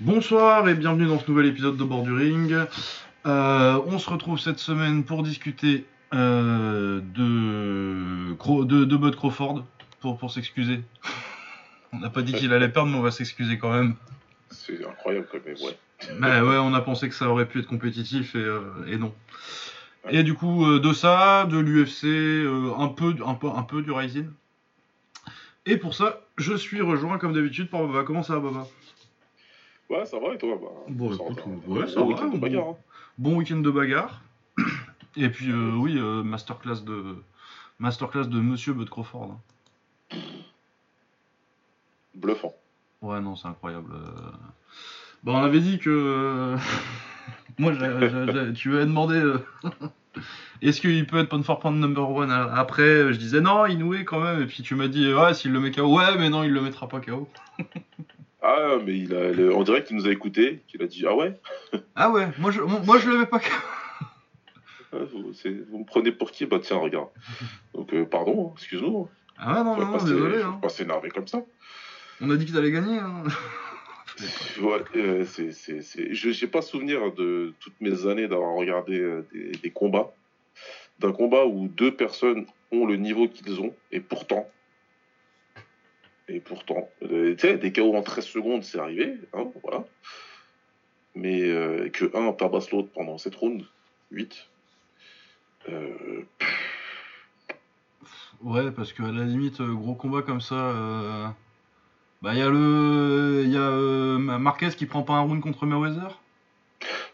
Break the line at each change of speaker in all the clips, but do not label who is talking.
Bonsoir et bienvenue dans ce nouvel épisode de Bord du Ring. Euh, on se retrouve cette semaine pour discuter euh, de, de, de Bud Crawford pour, pour s'excuser. On n'a pas dit qu'il allait perdre, mais on va s'excuser quand même.
C'est incroyable quand même, ouais.
Mais ouais, on a pensé que ça aurait pu être compétitif et, euh, et non. Et du coup, de ça, de l'UFC, un, peu, un, peu, un peu du Rising. Et pour ça, je suis rejoint comme d'habitude par Baba. Comment ça va, Baba?
Ouais, ça va et toi bah,
Bon,
ça va, week-end de
bon.
bagarre, hein.
Bon week-end de bagarre. Et puis, euh, oui, euh, masterclass de masterclass de Monsieur Bud Crawford. hein.
Bluffant.
Ouais, non, c'est incroyable. euh. Bon, on avait dit que. Moi, j'ai- j'ai- j'ai- tu m'avais demandé. Est-ce qu'il peut être point for point number one après Je disais non, Inoue quand même. Et puis tu m'as dit ouais, s'il le met KO. Ouais, mais non, il le mettra pas KO.
Ah, mais il a, le- on dirait qu'il nous a écouté, qu'il a dit Ah ouais?
Ah ouais, moi je, moi, je mets pas.
Ah, vous, me prenez pour qui? Bah tiens, regarde. Donc, euh, pardon, hein, excuse-nous.
Ah ouais, non, non, non, désolé. hein.
pas s'énerver comme ça.
On a dit qu'ils allaient gagner. hein.
Ouais, euh, c'est, c'est, c'est- Je n'ai pas souvenir de toutes mes années d'avoir regardé euh, des, des combats. D'un combat où deux personnes ont le niveau qu'ils ont, et pourtant. Et pourtant. euh, tu sais, des KO en 13 secondes, c'est arrivé, hein, voilà. Mais euh, que un tabasse l'autre pendant cette round, 8. Euh,
Ouais, parce qu'à la limite, euh, gros combat comme ça, euh, bah il y a le, il y a Marquez qui prend pas un round contre Mayweather?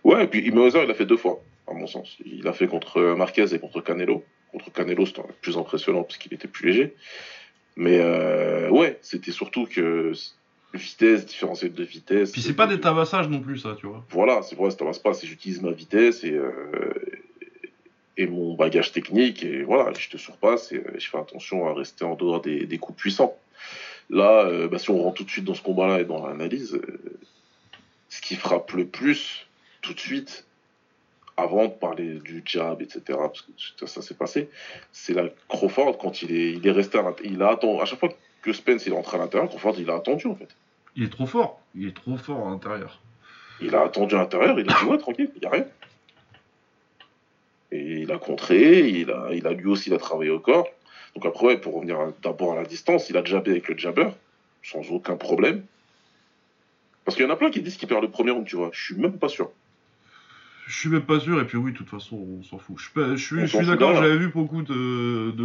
Ouais, et puis Mayweather, il l'a fait deux fois, à mon sens. Il l'a fait contre Marquez et contre Canelo. Contre Canelo, c'était plus impressionnant parce qu'il était plus léger. Mais euh, ouais, c'était surtout que vitesse, différentiel de vitesse.
Puis c'est pas des tabassages non plus ça, tu vois.
Voilà, c'est vrai, ça tabasse pas. C'est j'utilise ma vitesse et, euh, et mon bagage technique. Et voilà, je te surpasse et euh, je fais attention à rester en dehors des, des coups puissants. Là, euh, bah, si on rentre tout de suite dans ce combat-là et dans l'analyse, euh, ce qui frappe le plus tout de suite, avant de parler du jab, etc., parce que ça, ça s'est passé, c'est la Crawford quand il est, il est resté à l'intérieur. Il a attendu, à chaque fois que Spence est rentré à l'intérieur, Crawford il a attendu en fait.
Il est trop fort, il est trop fort à l'intérieur.
Il a attendu à l'intérieur, il a dit ouais, tranquille, il n'y a rien. Et il a contré, il a, il a lui aussi il a travaillé au corps. Donc après, ouais, pour revenir d'abord à la distance, il a jabé avec le jabber, sans aucun problème. Parce qu'il y en a plein qui disent qu'il perd le premier round, tu vois. Je suis même pas sûr.
Je suis même pas sûr, et puis oui, de toute façon, on s'en fout. Je je je suis d'accord, j'avais vu beaucoup de, de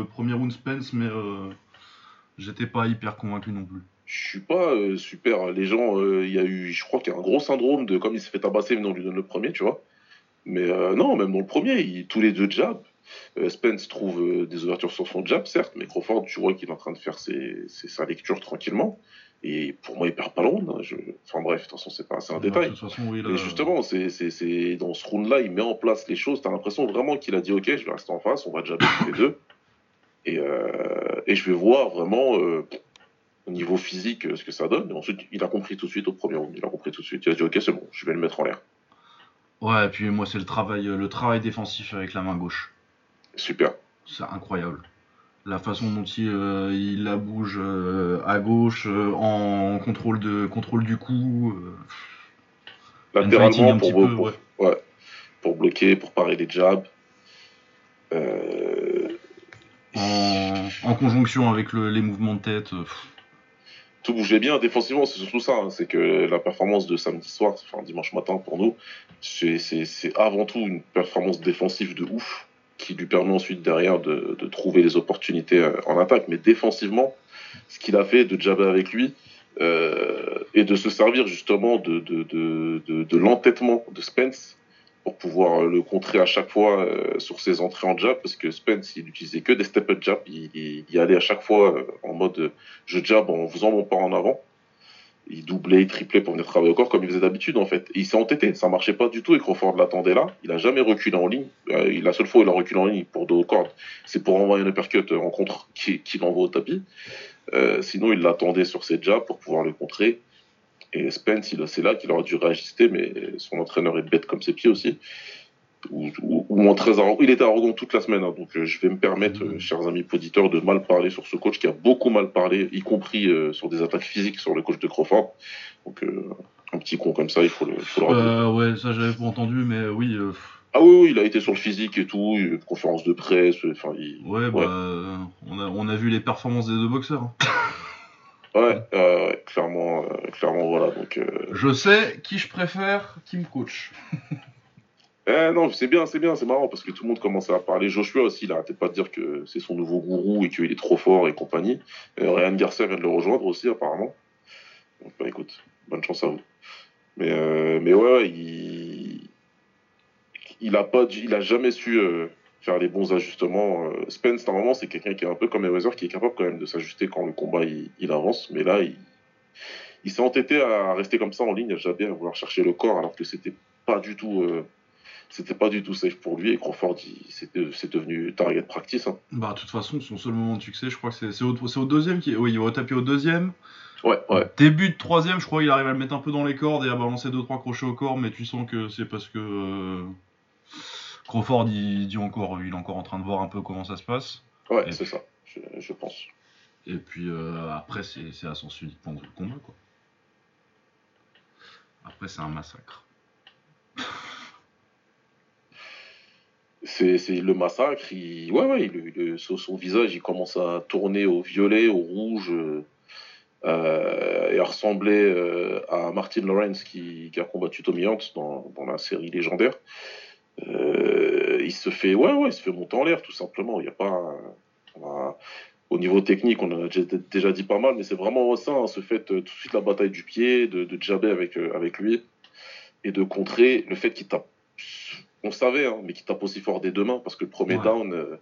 euh, premier round Spence, mais euh, j'étais pas hyper convaincu non plus.
Je suis pas euh, super. Les gens, euh, il y a eu, je crois qu'il y a un gros syndrome de comme il s'est fait tabasser, mais on lui donne le premier, tu vois. Mais non, même dans le premier, il- tous les deux jabs. Spence trouve des ouvertures sur son jab, certes, mais Crawford, tu vois qu'il est en train de faire ses, ses- sa lecture tranquillement. Et pour moi, il perd pas le round. hein. Je... Enfin bref, de toute façon, c'est pas, un
De
détail.
toute façon, oui, là,
Et justement, c'est, dans ce round-là, il met en place les choses. T'as l'impression vraiment qu'il a dit Ok, je vais rester en face, on va tous les deux. Et, euh, et je vais voir vraiment euh, au niveau physique euh, ce que ça donne. Et ensuite, il a compris tout de suite au premier round. Il a compris tout de suite. Il a dit Ok, c'est bon, je vais le mettre en l'air.
Ouais, et puis moi, c'est le travail, le travail défensif avec la main gauche.
Super.
C'est incroyable. La façon dont il, euh, il la bouge euh, à gauche, euh, en contrôle, de, contrôle du coup.
Latéralement, pour,
petit
pour,
peu,
pour-
ouais.
ouais, pour bloquer, pour parer les jabs.
En, en conjonction avec le- les mouvements de tête.
tout bougeait bien défensivement, c'est surtout ça. hein, c'est que la performance de samedi soir, enfin dimanche matin pour nous, c'est avant tout une performance défensive de ouf qui lui permet ensuite derrière de, trouver les opportunités euh, en attaque. Mais défensivement, ce qu'il a fait de jabber avec lui euh, et de se servir justement de, l'entêtement de Spence pour pouvoir le contrer à chaque fois euh, sur ses entrées en jab, parce que Spence, il utilisait que des step-up jab, il, il, il allait à chaque fois euh, en mode euh, je jab en faisant mon pas en avant. Il doublait, il triplait pour venir travailler au corps comme il faisait d'habitude en fait. Il s'est entêté, ça marchait pas du tout et Crawford l'attendait là. Il a jamais reculé en ligne. Euh, la seule fois où il a reculé en ligne pour au cordes, c'est pour envoyer un uppercut en contre qui, qui l'envoie au tapis. Euh, sinon, il l'attendait sur ses jabs pour pouvoir le contrer. Et Spence, c'est là qu'il aurait dû réajuster, mais son entraîneur est bête comme ses pieds aussi. Ou, ou- très arrogant. Il était arrogant toute la semaine, hein, donc euh, je vais me permettre, euh, chers amis auditeurs, de mal parler sur ce coach qui a beaucoup mal parlé, y compris euh, sur des attaques physiques sur le coach de Crawford. Donc, Un petit con comme ça, il faut le, faut le rappeler.
Ouais, ça j'avais pas entendu, mais oui.
Ah oui, oui, il a été sur le physique et tout, il conférence de presse, enfin, il...
ouais, bah, on, a, on a vu les performances des deux boxeurs. hein.
Ouais, euh, clairement, euh, clairement, voilà, donc... euh,
Je sais qui je préfère, qui me coach.
Eh non, c'est bien, c'est bien, c'est marrant, parce que tout le monde commence à parler. Joshua aussi, il arrêtait pas de dire que c'est son nouveau gourou et qu'il est trop fort et compagnie. Euh, Ryan Garcia vient de le rejoindre aussi, apparemment. Donc, bah écoute, bonne chance à vous. Mais, euh, mais ouais, il... Il a pas, il jamais su euh, faire les bons ajustements. Euh, Spence, normalement, c'est quelqu'un qui est un peu comme Mayweather, qui est capable quand même de s'ajuster quand le combat il, avance. Mais là, il, s'est entêté à rester comme ça en ligne, à jamais à vouloir chercher le corps, alors que c'était pas du tout, c'était pas du tout safe pour lui. Et Crawford, c'est devenu target practice. hein.
Bah, de toute façon, son seul moment de succès, je crois que c'est au, deuxième. Qui... Oui, il va taper au deuxième.
Ouais, ouais.
Début de troisième, je crois qu'il arrive à le mettre un peu dans les cordes et à balancer deux trois crochets au corps, mais tu sens que c'est parce que euh, Crawford il dit encore, il est encore en train de voir un peu comment ça se passe.
Ouais, c'est ça, je, je pense.
Et puis euh, après, c'est c'est à sens unique pendant le combat, quoi. Après, c'est un massacre.
C'est le massacre. Ouais, ouais, son, visage, il commence à tourner au violet, au rouge, euh, euh, et à ressembler euh, à Martin Lawrence qui, qui a combattu Tommy Hunt dans, dans la série légendaire. Il se fait, ouais, ouais, il se fait monter en l'air, tout simplement. Il y a pas, au niveau technique, on a déjà, dit pas mal, mais c'est vraiment ça, hein, ce fait tout de suite la bataille du pied, de, de jabber avec, avec lui et de contrer le fait qu'il tape. On savait, hein, mais qu'il tape aussi fort des deux mains parce que le premier
Ouais.
down, euh,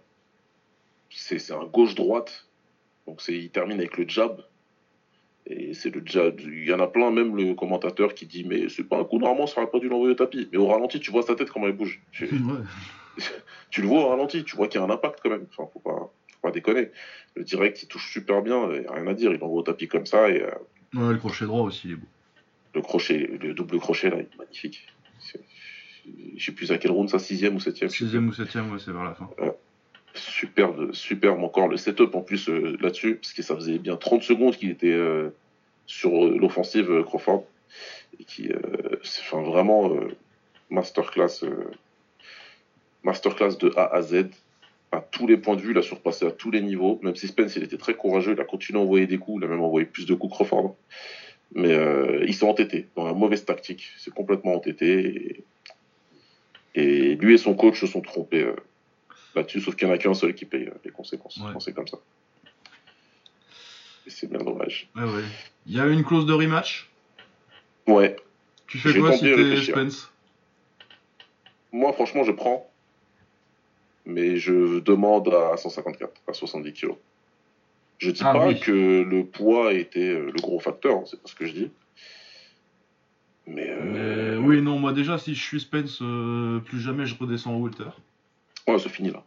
c'est un gauche-droite. Donc c'est- il termine avec le jab. Et c'est le jab. Il y en a plein, même le commentateur qui dit Mais c'est pas un coup, normalement, ça aurait pas dû l'envoyer au tapis. Mais au ralenti, tu vois sa tête comment elle bouge. Tu,
Ouais.
tu le vois au ralenti, tu vois qu'il y a un impact quand même. Enfin, faut pas, faut pas déconner. Le direct, il touche super bien, il n'y a rien à dire. Il l'envoie au tapis comme ça. Et euh,
Ouais, le crochet droit aussi, il est beau.
le crochet, le double crochet, là, il est magnifique. Je sais plus à quel round, ça, sixième ou septième. je sais plus.
Sixième ou septième, ouais, c'est vers la fin.
Superbe, superbe encore le setup en plus euh, là-dessus, parce que ça faisait bien 30 secondes qu'il était euh, sur euh, l'offensive euh, Crawford. Et qui, euh, c'est enfin, vraiment euh, masterclass, euh, masterclass de A à Z. À tous les points de vue, il a surpassé à tous les niveaux. Même si Spence, il était très courageux, il a continué à envoyer des coups, il a même envoyé plus de coups Crawford. Mais euh, il s'est entêté dans la mauvaise tactique. C'est complètement entêté. Et, et lui et son coach se sont trompés euh, là-dessus, sauf qu'il n'y en a qu'un seul qui paye euh, les conséquences.
Ouais.
c'est comme ça. Et c'est bien dommage.
Ouais, ouais. Il y a une clause de rematch?
Ouais,
Tu fais quoi si t'es. Spence?
Moi franchement, je prends. Mais je demande à 154, à 70 kilos. Je dis
Ah
pas
oui.
que le poids était euh, le gros facteur, hein, c'est pas ce que je dis. Mais,
Mais
euh,
oui, non, moi déjà, si je suis Spence, euh, plus jamais je redescends au Walter.
ouais, c'est fini là.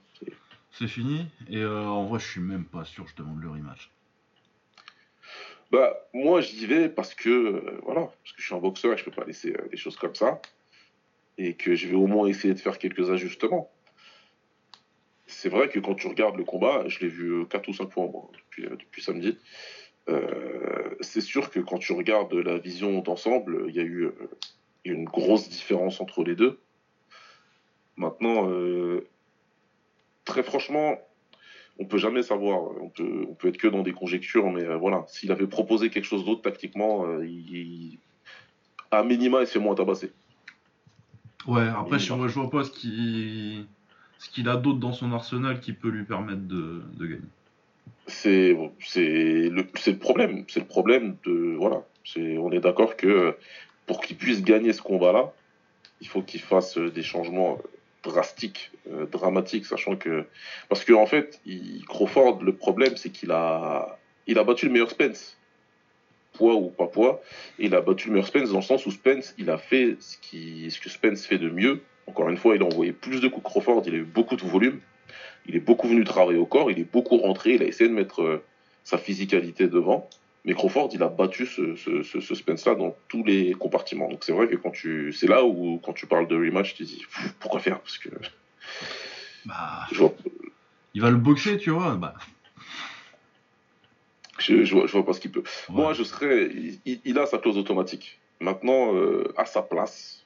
C'est-
fini. Et euh, en vrai, je suis même pas sûr, je demande le rematch.
Bah, moi, j'y vais parce que, euh, voilà, parce que je suis un boxeur et je peux pas laisser euh, des choses comme ça. Et que je vais au moins essayer de faire quelques ajustements. C'est vrai que quand tu regardes le combat, je l'ai vu 4 ou 5 fois moi, depuis, euh, depuis samedi. Euh, c'est sûr que quand tu regardes la vision d'ensemble, il y a eu euh, une grosse différence entre les deux. Maintenant, euh, très franchement, on peut jamais savoir. On peut, on peut être que dans des conjectures, mais euh, voilà. S'il avait proposé quelque chose d'autre tactiquement, euh, il, il- à minima, il se fait moins tabasser.
Ouais, après, je, vois, je vois pas ce qu'il ce qu'il a d'autre dans son arsenal qui peut lui permettre de, de gagner?
C'est, le, problème. C'est le problème de, voilà. On est d'accord que pour qu'il puisse gagner ce combat-là, il faut qu'il fasse euh, des changements drastiques, euh, dramatiques, sachant que, parce que en fait, il, Crawford, le problème, c'est qu'il a, il a battu le meilleur Spence. Poids ou pas poids, et il a battu le meilleur Spence dans le sens où Spence, il a fait ce, ce que Spence fait de mieux. Encore une fois, il a envoyé plus de coups que Crawford, il a eu beaucoup de volume. Il est beaucoup venu travailler au corps, il est beaucoup rentré, il a essayé de mettre euh, sa physicalité devant. Mais Crawford, il a battu ce, ce, Spence-là dans tous les compartiments. Donc c'est vrai que quand tu, c'est là où quand tu parles de rematch, tu te dis pourquoi faire? Parce que
Bah,
vois,
il va le boxer, tu vois. Bah,
je, je vois, je vois pas ce qu'il peut.
ouais.
Moi, je serais, il, il a sa clause automatique. Maintenant, euh, à sa place,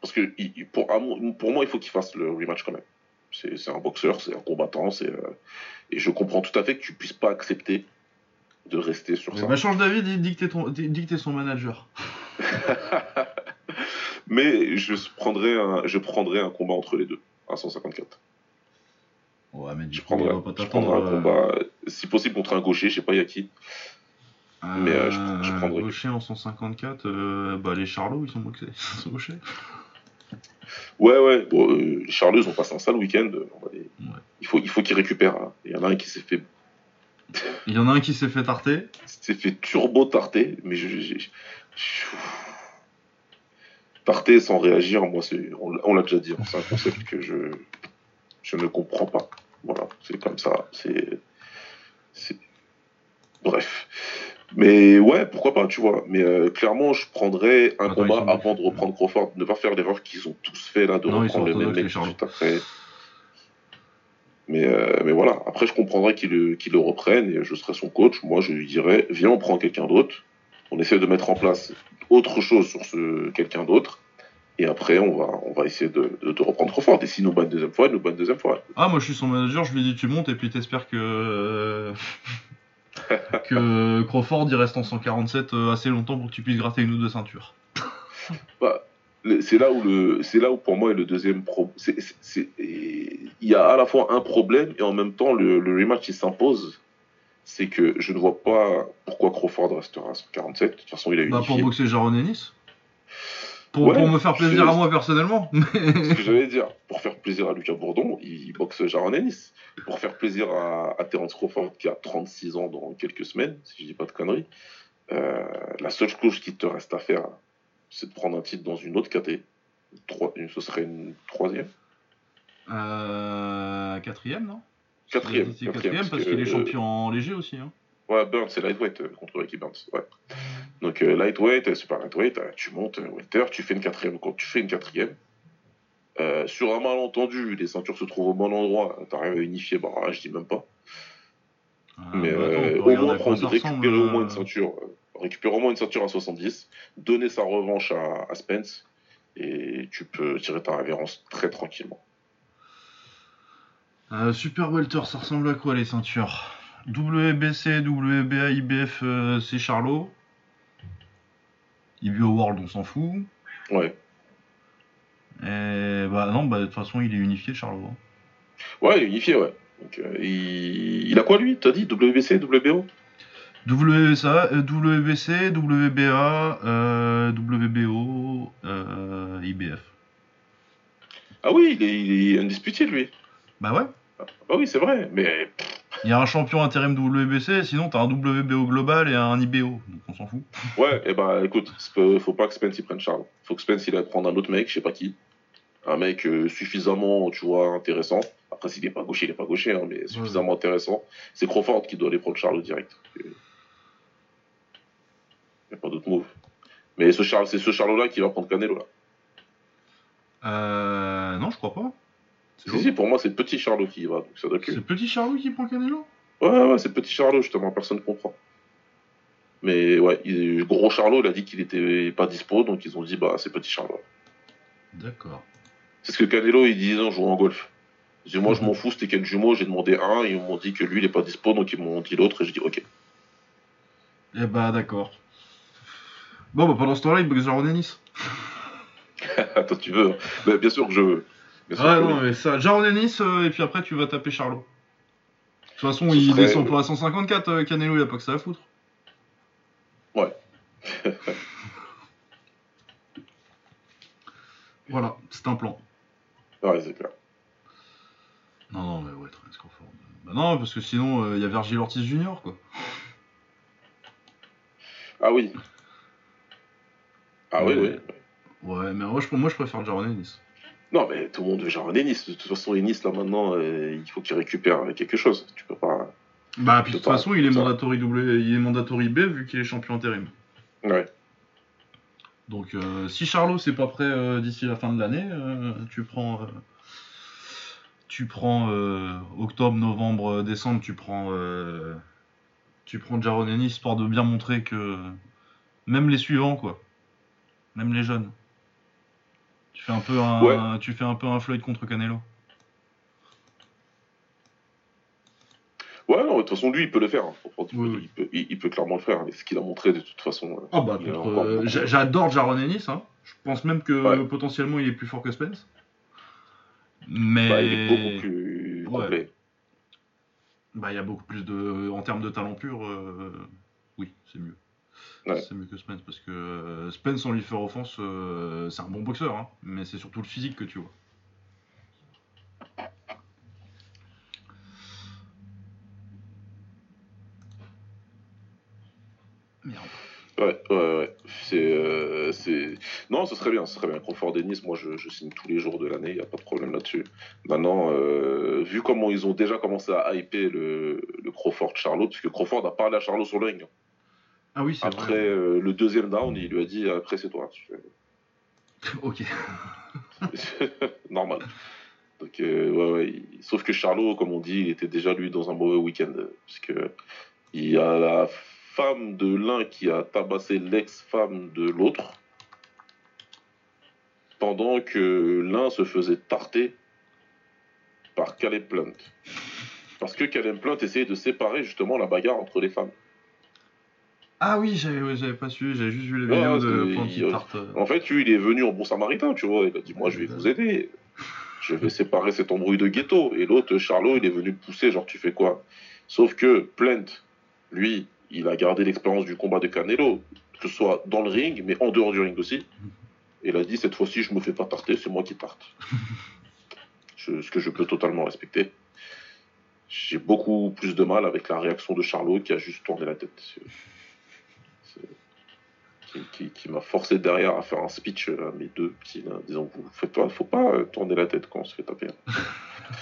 parce que il- pour moi, il faut qu'il fasse le rematch quand même. C'est un boxeur, c'est un combattant, c'est euh, et je comprends tout à fait que tu puisses pas accepter de rester sur ça.
Bah, change d'avis, dis, que t'es son manager.
Mais je prendrais un, je prendrais un combat entre les deux à 154.
Ouais, mais du
Je
coup, on
prendrais,
va pas
je prendrais un
euh,
combat, si possible contre un gaucher, je sais pas y a qui. mais, euh, je- je prendrais.
Gaucher en 154, euh, bah les Charlots, ils sont boxés. Ils sont gauchers.
Ouais, ouais. Bon, euh, les Charleux ont passé un sale week-end. on les-
Ouais.
Il faut, il faut qu'ils récupèrent. hein. Il y en a un qui s'est fait,
Il y en a un qui s'est fait tarter.
s'est fait turbo tarter, mais je, je- tarter sans réagir, moi, c'est, on, l'a- on l'a déjà dit. hein. C'est un concept que je, je ne comprends pas. Voilà, c'est comme ça. C'est, c'est- bref. Mais ouais, pourquoi pas, tu vois. Mais euh, clairement, je prendrais un
Attends,
combat avant de reprendre Crawford. Ne pas faire l'erreur qu'ils ont tous fait là, de
Non,
reprendre le même mec juste après. Mais, euh, mais voilà, après je comprendrais qu'il le, qu'il le reprenne et je serais son coach. Moi, je lui dirais, viens, on prend quelqu'un d'autre. On essaie de mettre en place autre chose sur ce quelqu'un d'autre. Et après, on va, on va essayer de, de reprendre trop fort. Et si nous bat une deuxième fois, il nous bat une deuxième fois.
Ah, moi je suis son manager, je lui dis tu montes et puis t'espères que. que Crawford il reste en 147 euh, assez longtemps pour que tu puisses gratter une ou deux ceintures.
Bah, c'est là où le, c'est là où pour moi est le deuxième problème. Il y a à la fois un problème et en même temps le, le rematch qui s'impose. C'est que je ne vois pas pourquoi Crawford restera à 147. De toute façon, il a
Bah, pour boxer Jaron Ennis. Pour,
Ouais,
pour me faire plaisir à moi personnellement.
ce que j'allais dire, pour faire plaisir à Lucas Bourdon, il boxe Jaron Ennis. Pour faire plaisir à, à Terence Crawford, qui a 36 ans dans quelques semaines, si je dis pas de conneries, euh, la seule chose qui te reste à faire, c'est de prendre un titre dans une autre KT. Trois- ce serait une troisième
Euh, quatrième, non?
Quatrième.
C'est
quatrième,
quatrième parce
parce
qu'il est champion léger aussi. Hein.
Ouais, Burns, c'est lightweight euh, contre Ricky Burns. Ouais. Donc euh, lightweight, euh, super lightweight, euh, tu montes welter, tu fais une quatrième. Quand tu fais une quatrième, euh, sur un malentendu, les ceintures se trouvent au bon endroit, t'arrives à unifier, bah je dis même pas.
Euh,
Mais
bah,
euh, au moins prendre, récupérer au moins une ceinture, récupérer au moins une ceinture à 70, donner sa revanche à, à Spence, et tu peux tirer ta révérence très tranquillement.
Euh, Super Welter, ça ressemble à quoi les ceintures? WBC, WBA, IBF, c'est Charlot. IBO World, on s'en fout.
Ouais.
Et bah non, bah de toute façon, il est unifié, Charlot. hein.
Ouais, il est unifié, ouais. Donc, euh, il... il a quoi lui T'as dit WBC, WBO
WBSA, euh, WBC, WBA, euh, WBO, euh, IBF.
Ah oui, il est, il est indisputé lui.
Bah ouais.
Ah bah oui, c'est vrai, mais
Il y a un champion intérim WBC, sinon t'as un WBO global et un IBO, donc on s'en fout.
ouais, et bah écoute, faut pas que Spence il prenne Charles. Faut que Spence il aille prendre un autre mec, je sais pas qui. Un mec euh, suffisamment, tu vois, intéressant. Après, s'il est pas gaucher, il est pas gaucher, hein, mais suffisamment intéressant. C'est Crawford qui doit aller prendre Charles direct. Il n'y a pas d'autre move. Mais ce Charles, c'est ce Charles-là qui va prendre Canelo là.
Euh. Non, je crois pas. C'est
Si, si, pour moi, c'est petit Charlot qui y va, donc ça doit
c'est petit Charlot qui prend Canelo?
Ouais, ouais, c'est petit Charlot, justement, personne ne comprend. Mais ouais, il- gros Charlot, il a dit qu'il était pas dispo, donc ils ont dit, bah, c'est petit Charlot.
D'accord.
C'est ce que Canelo, il disait en jouant au golf. Il dit, moi, je m'en fous, c'était quel jumeau, j'ai demandé un, ils m'ont dit que lui, il est pas dispo, donc ils m'ont dit l'autre, et j'ai dit, ok.
Eh bah d'accord. Bon bah pendant ce temps-là, il boxe Ennis.
Attends, tu veux hein. Mais Bien sûr que je veux.
Ouais,
que
non, mais ça, Jaron Ennis, euh, et puis après tu vas taper Charlot. De toute façon,
Ce
il
serait-
descend pas à 154, euh, Canelo, il a pas que ça à foutre.
Ouais.
voilà, c'est un plan.
Ouais, c'est clair.
Non, non, mais ouais, très Crawford. Bah non, parce que sinon, euh, il y a Virgil Ortiz Junior, quoi.
Ah oui. Ah oui,
Ouais.
oui.
Ouais, mais moi je, moi, je préfère Jaron Ennis.
Non, mais tout le monde veut un Ennis. De toute façon, Ennis, là, maintenant, euh, il faut qu'il récupère quelque chose. Tu peux pas.
Bah, puis de toute
pas-
façon, il est mandatory W, il est mandatory B vu qu'il est champion intérim.
Ouais.
Donc, euh, si Charlot c'est pas prêt euh, d'ici la fin de l'année, euh, tu prends, euh, tu prends euh, octobre, novembre, euh, décembre, tu prends, euh, tu prends Jaron Ennis histoire de bien montrer que même les suivants quoi. Même les jeunes. Tu fais un peu un, tu fais un peu un Floyd contre Canelo.
Ouais, non, de toute façon, lui, il peut le faire. Hein. Il, peut, il, peut, clairement le faire. ce qu'il a montré, de toute façon.
Ah bah, euh, j'adore Jaron Ennis. Hein. Je pense même que potentiellement, il est plus fort que Spence. Mais.
Bah, il est beaucoup plus complet.
Bah, il y a beaucoup plus de. En termes de talent pur, euh, oui, c'est mieux. C'est mieux que Spence parce que euh, Spence, sans lui faire offense, euh, c'est un bon boxeur, hein, mais c'est surtout le physique que tu vois.
Merde. Ouais, ouais, ouais. C'est, c'est... Non, ce serait bien, ce serait bien. Crawford Dennis, moi je, je signe tous les jours de l'année, il n'y a pas de problème là-dessus. Maintenant, vu comment ils ont déjà commencé à hyper le, le Crawford Charlotte, puisque Crawford a parlé à Charlotte sur le ring. Hein.
Ah oui,
Après euh, le deuxième down, il lui a dit après c'est toi.
ok.
Normal. Donc, euh, ouais, ouais. Sauf que Charlot, comme on dit, il était déjà lui dans un mauvais week-end. Puisque il y a la femme de l'un qui a tabassé l'ex-femme de l'autre. Pendant que l'un se faisait tarter par Caleb Plant. Parce que Caleb Plant essayait de séparer justement la bagarre entre les femmes.
Ah oui, j'avais pas su, j'avais juste vu les vidéos de
Planty Tarte. En fait, lui, il est venu en bon samaritain, tu vois. Il a dit Moi, je vais vous aider. Je vais séparer cet embrouille de ghetto. Et l'autre, Charlot, il est venu pousser Genre, tu fais quoi? Sauf que Plant, lui, il a gardé l'expérience du combat de Canelo, que ce soit dans le ring, mais en dehors du ring aussi. Et il a dit Cette fois-ci, je me fais pas tarter, c'est moi qui tarte. ce que je peux totalement respecter. J'ai beaucoup plus de mal avec la réaction de Charlot qui a juste tourné la tête qui, m'a forcé derrière à faire un speech à mes deux petits, là, disant vous faites pas, faut pas euh, tourner la tête quand on se fait taper.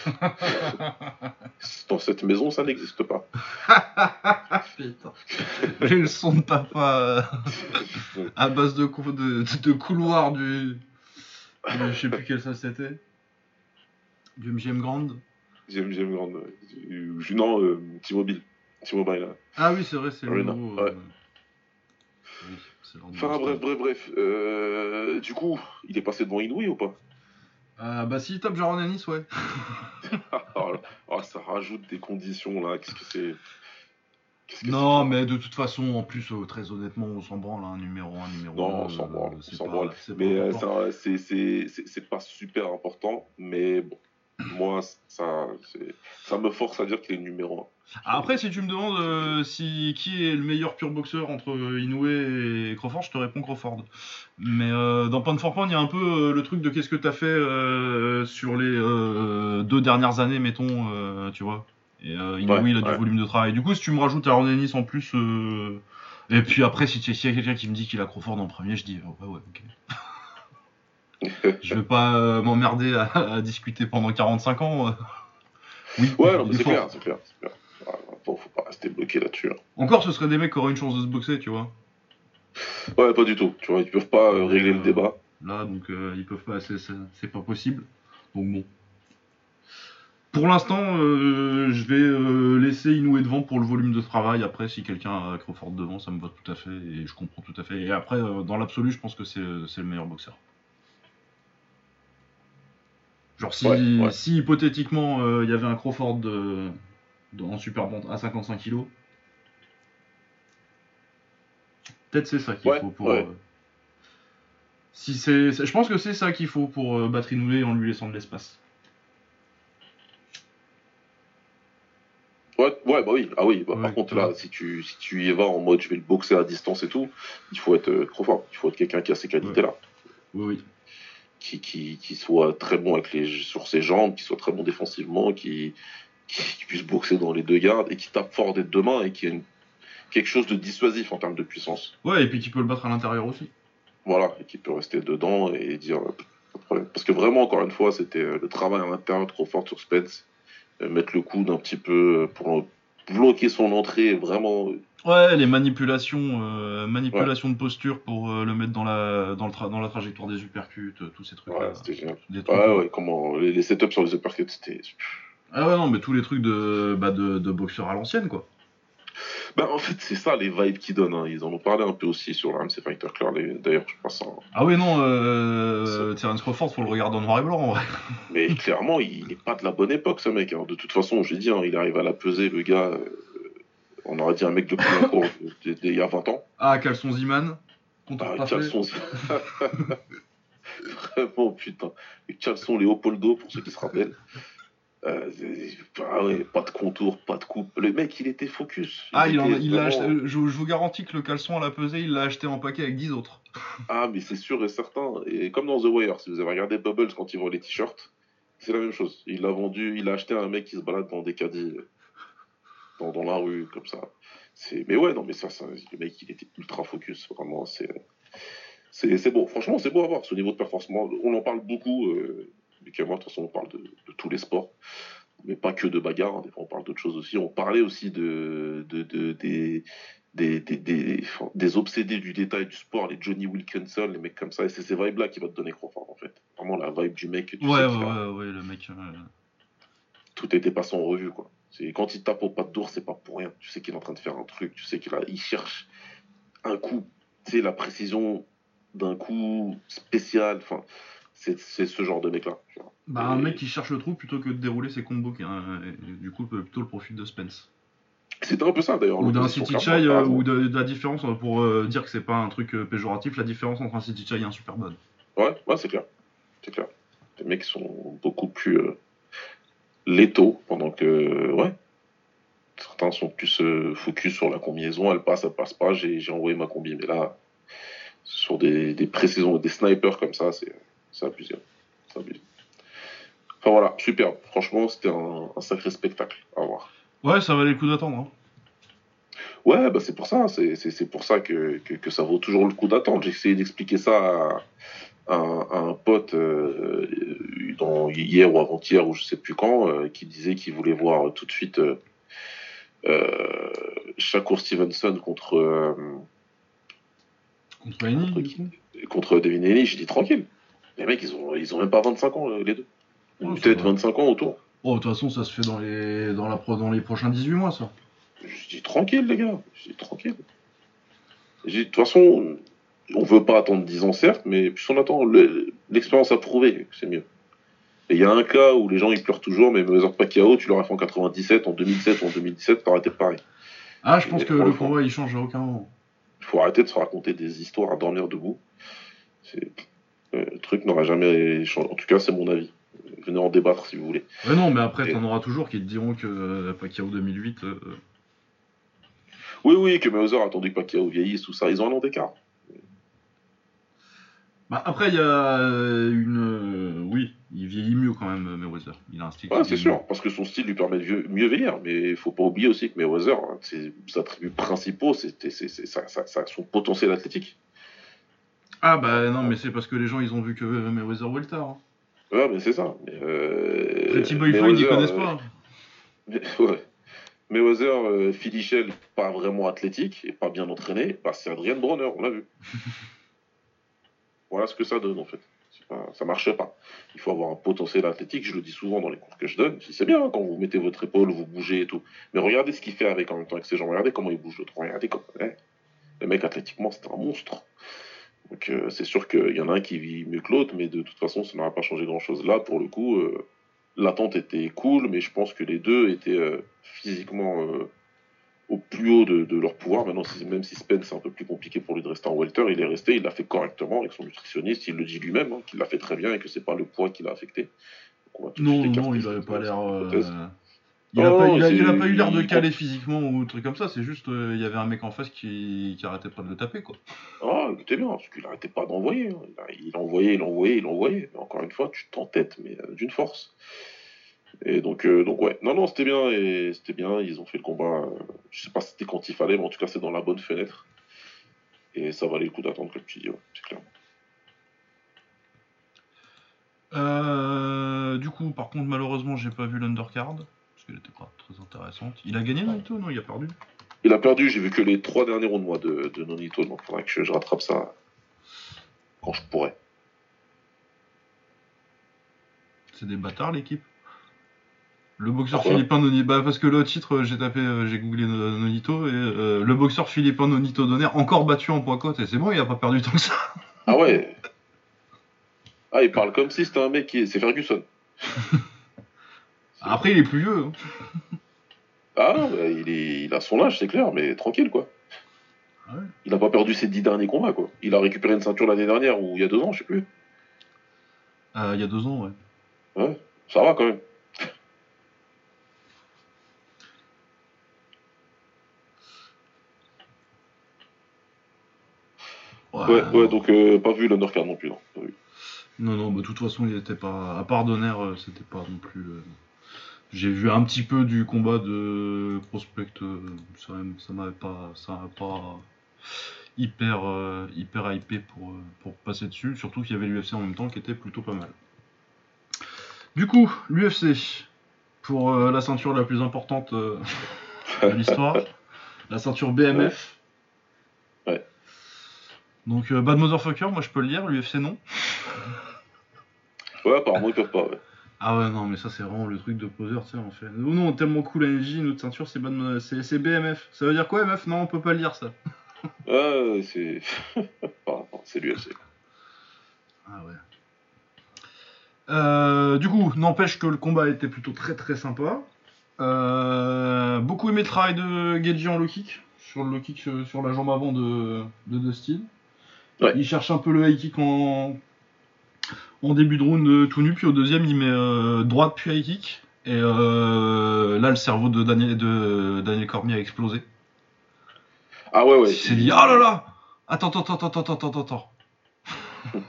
Dans cette maison, ça n'existe pas.
J'ai le son de papa euh, à base de, de, de couloir du, Je sais plus quel ça c'était. Du MGM Grand.
Du MGM Grand. non, euh, T-Mobile. T-Mobile.
Ah oui, c'est vrai, c'est le nouveau.
Ouais. Enfin bref, bref, bref. Euh, du coup, il est passé devant Inouï ou pas?
Euh, Bah s'il tape Jaron Ennis, ouais.
oh, oh, ça rajoute des conditions là. Qu'est-ce que c'est?
Non, mais de toute façon, en plus, euh, très honnêtement, on s'en branle, un hein, numéro 1, numéro 2.
Non, on s'en branle, Mais c'est pas super important, mais bon, moi, ça, ça me force à dire qu'il est numéro
1. Après, si tu me demandes euh, si, qui est le meilleur pur boxeur entre Inoue et Crawford, je te réponds Crawford. Mais euh, dans Point for Point, il y a un peu euh, le truc de qu'est-ce que tu as fait sur les deux dernières années, mettons, tu vois. Et Inoue, il a du volume de travail. Du coup, si tu me rajoutes Aaron Ennis en plus. Et puis après, si il y a quelqu'un qui me dit qu'il a Crawford en premier, je dis ouais, ouais, ok. je veux pas euh, m'emmerder à, discuter pendant 45 ans. Euh.
Oui, ouais, c'est clair, c'est clair, clair. Faut pas rester bloqué là-dessus. Hein.
Encore, ce serait des mecs qui auraient une chance de se boxer, tu vois.
Ouais, pas du tout. Tu vois, ils peuvent pas euh, régler le débat.
Là, donc ils peuvent pas, c'est pas possible. Donc bon. Pour l'instant, je vais laisser Inoué devant pour le volume de travail. Après, si quelqu'un a Crawford devant, ça me va tout à fait et je comprends tout à fait. Et après, dans l'absolu, je pense que c'est le meilleur boxeur. Genre si, hypothétiquement euh, il y avait un Crawford de, en super à 55 kg, peut-être c'est ça qu'il faut pour. Euh, si c'est, je pense que c'est ça qu'il faut pour euh, battre en lui laissant de l'espace.
Ouais, ouais, bah oui, ah oui. Bah, par contre là, si tu, si tu y vas en mode je vais le boxer à distance et tout, il faut être Crawford, il faut être quelqu'un qui a ces qualités là.
Oui, oui
qui, qui, qui, soit très bon avec les, sur ses jambes, qui soit très bon défensivement, qui, qui, puisse boxer dans les deux gardes et qui tape fort des deux mains et qui a quelque chose de dissuasif en termes de puissance.
Ouais, et puis qui peut le battre à l'intérieur aussi.
Voilà, et qui peut rester dedans et dire euh, pas de problème. Parce que vraiment, encore une fois, c'était euh, le travail à l'intérieur trop fort sur Spence, euh, mettre le coude un petit peu pour bloquer son entrée, vraiment
Ouais, les manipulations, euh, manipulations de posture pour euh, le mettre dans la, dans, le dans la trajectoire des uppercuts, tous ces trucs.
Ouais, c'était génial. ouais, ouais, comment, les, setups sur les uppercuts, c'était.
Ah ouais, non, mais tous les trucs de, bah, de, de boxeur à l'ancienne, quoi.
Bah, en fait, c'est ça les vibes qu'ils donnent. hein. Ils en ont parlé un peu aussi sur l'AMC Fighter Club, d'ailleurs, je pense. hein.
Ah oui, non, euh, Terence Crawford, faut le regarder en noir et blanc, en vrai.
Mais clairement, il n'est pas de la bonne époque, ce mec. hein. De toute façon, j'ai dit, hein, il arrive à la peser, le gars. euh, on aurait dit un mec de plus court d'il y a 20 ans.
Ah, Caleçon Ziman.
Ah, caleçon. Vraiment, putain. Caleçon Léopoldo, pour ceux qui se rappellent. Euh, ah ouais, pas de contour, pas de coupe. Le mec, il était focus.
Ah, il, en-
était
il l'a
vraiment-
acheté. Je, je vous garantis que le caleçon à la pesée, il l'a acheté en paquet avec 10 autres.
Ah, mais c'est sûr et certain. Et comme dans The Wire, si vous avez regardé Bubbles quand il vend les t-shirts, c'est la même chose. Il l'a vendu, il a acheté à un mec qui se balade dans des caddies, euh, dans, dans la rue, comme ça. Mais ouais, non, mais ça, ça, le mec, il était ultra focus. Vraiment, c'est. C'est, c'est beau. Franchement, c'est beau à voir ce niveau de performance. On en parle beaucoup. Euh, Luc et moi, de toute façon, on parle de, de tous les sports. Mais pas que de bagarre. hein. Des fois, on parle d'autres choses aussi. On parlait aussi de, de, de- des, des, des, des, enfin, des obsédés du détail du sport, les Johnny Wilkinson, les mecs comme ça. Et c'est ces vibes-là qui vont te donner Crawford, en fait. Vraiment la vibe du mec. que tu
Ouais,
sais
ouais,
a-
ouais, le mec. euh,
Tout était passé en revue, quoi. Quand il tape au pas de d'ours, c'est pas pour rien. Tu sais qu'il est en train de faire un truc. Tu sais qu'il a, il cherche un coup. Tu sais, la précision d'un coup spécial. Enfin, c'est, ce genre de mec-là.
Bah, un mec qui cherche le trou plutôt que de dérouler ses combos, qui, hein, du coup, plutôt le profil de Spence.
C'était un peu ça, d'ailleurs.
Ou d'un City Chai, euh, ou de, de la différence, euh, pour euh, dire que c'est pas un truc euh, péjoratif, la différence entre un City Chai et un Superbad.
Ouais, ouais, c'est clair. C'est clair. Les mecs sont beaucoup plus létaux, pendant que, ouais, certains sont plus focus sur la combinaison, elle passe, elle passe pas, j'ai envoyé ma combi. Mais là, sur des, des précisions, des snipers comme ça, c'est c'est abusé. C'est abusé. Enfin voilà, superbe. Franchement, c'était un, un sacré spectacle à voir.
Ouais, ça valait le coup d'attendre. Hein.
Ouais, bah c'est pour ça, c'est c'est- pour ça que, que, que ça vaut toujours le coup d'attendre. J'ai essayé d'expliquer ça à, à un, à un pote euh, dans, hier ou avant-hier ou je sais plus quand, euh, qui disait qu'il voulait voir tout de suite euh, Shakur Stevenson contre,
Contre
Contre contre Devin Haney. J'ai dit tranquille. Les mecs, ils ont, ils ont même pas 25 ans, les deux. Ou
Ouais,
peut-être
va.
25 ans autour.
Oh, de toute façon, ça se fait dans les, dans la, dans les prochains 18 mois, ça.
Je dis tranquille, les gars. Je dis tranquille. De toute façon, on veut pas attendre 10 ans, certes, mais plus on attend, le- l'expérience a prouvé que c'est mieux. Et il y a un cas où les gens ils pleurent toujours, mais Mayweather Pacquiao, tu l'aurais fait en 97, en 2007 ou en 2017, t'aurais été pareil.
Ah, je pense
Et
que le combat, il change à aucun moment.
Il faut arrêter de se raconter des histoires à dormir debout. C'est- euh, le truc n'aura jamais changé. En tout cas, c'est mon avis. Venez en débattre si vous voulez.
Ouais, non, mais après,
Et-
t'en auras toujours qui te diront que euh, Pacquiao 2008. euh,
Oui, oui, que Mayweather a attendu que Pacquiao vieillisse, tout ça. Ils ont un an d'écart.
Bah, après, il y a euh, une. euh, Oui, il vieillit mieux quand même, Mayweather. Il a un style.
Ouais, c'est sûr, parce que son style lui permet de mieux vieillir, mais il faut pas oublier aussi que Mayweather, hein, ses attributs principaux, c'était son potentiel athlétique.
Ah, bah non, mais c'est parce que les gens, ils ont vu que Mayweather Welter. Hein.
Ouais, mais c'est ça. Mais, euh,
Pretty Boy Floyd, ils connaissent
euh,
pas.
mais- ouais. Mayweather, euh, pas vraiment athlétique et pas bien entraîné, bah, c'est Adrian Bronner, on l'a vu. voilà ce que ça donne en fait. Pas, ça marche pas. Il faut avoir un potentiel athlétique, je le dis souvent dans les cours que je donne. C'est bien hein, quand vous mettez votre épaule, vous bougez et tout. Mais regardez ce qu'il fait avec en même temps avec ses jambes. Regardez comment il bouge l'autre. Regardez comme. ouais. Le mec athlétiquement, c'est un monstre. Donc euh, c'est sûr qu'il y en a un qui vit mieux que l'autre, mais de toute façon, ça n'aura pas changé grand chose. Là, pour le coup, euh, l'attente était cool, mais je pense que les deux étaient euh, physiquement au plus haut de, de leur pouvoir. Maintenant, même si Spence, c'est un peu plus compliqué pour lui de rester en welter, il est resté, il l'a fait correctement avec son nutritionniste, il le dit lui-même, hein, qu'il l'a fait très bien et que c'est pas le poids qui l'a affecté. Donc, on va tout
Non, non, il avait
cette-
pas l'air. Il a,
Non,
pas, il, il eu l'air de
il-
caler physiquement ou un truc comme ça, c'est juste euh, il y avait un mec en face qui, qui arrêtait pas de le taper quoi.
Ah, écoutez bien, parce qu'il arrêtait pas d'envoyer. hein. Il, il envoyait, il envoyait, il envoyait. Mais encore une fois, tu t'entêtes, mais euh, d'une force. Et donc, euh, donc ouais, non, non, c'était bien, et c'était bien. Ils ont fait le combat. je sais pas si c'était quand il fallait, mais en tout cas, c'est dans la bonne fenêtre. Et ça valait le coup d'attendre, comme tu dis, ouais, c'est clair.
Euh, du coup, par contre, malheureusement, j'ai pas vu l'undercard qu'elle était pas très intéressante. Il a gagné Naito Non, il a perdu?
Il a perdu, j'ai vu que les trois derniers rounds, moi, de, de Nonito, donc il faudrait que je, je rattrape ça quand je pourrais.
C'est des bâtards l'équipe? Le boxeur
Pourquoi
philippin Nonito. Bah, parce que le titre, j'ai tapé, euh, j'ai googlé No- Nonito, et euh, le boxeur philippin Nonito Donner, encore battu en poids côte, et c'est bon, il a pas perdu tant que ça.
Ah ouais? Ah, il parle comme si c'était un mec qui. C'est Ferguson.
Après, il est plus vieux. hein.
Ah non, bah, il, est... il a son âge, c'est clair, mais tranquille, quoi.
Ah ouais.
Il n'a pas perdu ses dix derniers combats, quoi. Il a récupéré une ceinture l'année dernière, ou il y a deux ans, je sais plus.
Euh, il y a deux ans, ouais.
Ouais, ça va quand même. Ouais, ouais, donc euh, pas vu l'undercard non plus, non. Pas vu.
Non, non, bah, de toute façon, il était pas. À part Donner, euh, c'était pas non plus. J'ai vu un petit peu du combat de Prospect, euh, ça m'avait pas. Ça m'a pas hyper, euh, hyper hypé pour, euh, pour passer dessus, surtout qu'il y avait l'UFC en même temps qui était plutôt pas mal. Du coup, l'UFC, pour euh, la ceinture la plus importante euh, de l'histoire, la ceinture BMF.
Ouais.
Donc, Bad Motherfucker, moi je peux le lire, l'UFC non.
Ouais, apparemment, ils peuvent pas, ouais.
Ah ouais, non, mais ça, c'est vraiment le truc de poseur, tu sais, on fait. Nous, nous, on est tellement cool NJ, notre ceinture, c'est Bad Mo- c'est c'est BMF. Ça veut dire quoi, MF Non, on peut pas le lire, ça.
Ah, c'est. Enfin, c'est l'UFC.
Ah ouais. Euh, du coup, n'empêche que le combat était plutôt très très sympa. Euh, beaucoup aimé le travail de Geji en low kick, sur le low kick euh, sur la jambe avant de, de Dustin.
Ouais.
Il cherche un peu le high kick en, en début de round euh, tout nu, puis au deuxième il met euh, droite puis high kick. Et euh, là, le cerveau de Daniel, de Daniel Cormier a explosé.
Ah ouais, ouais.
il s'est dit, oh là là Attends, attends, attends, attends, attends, attends, attends.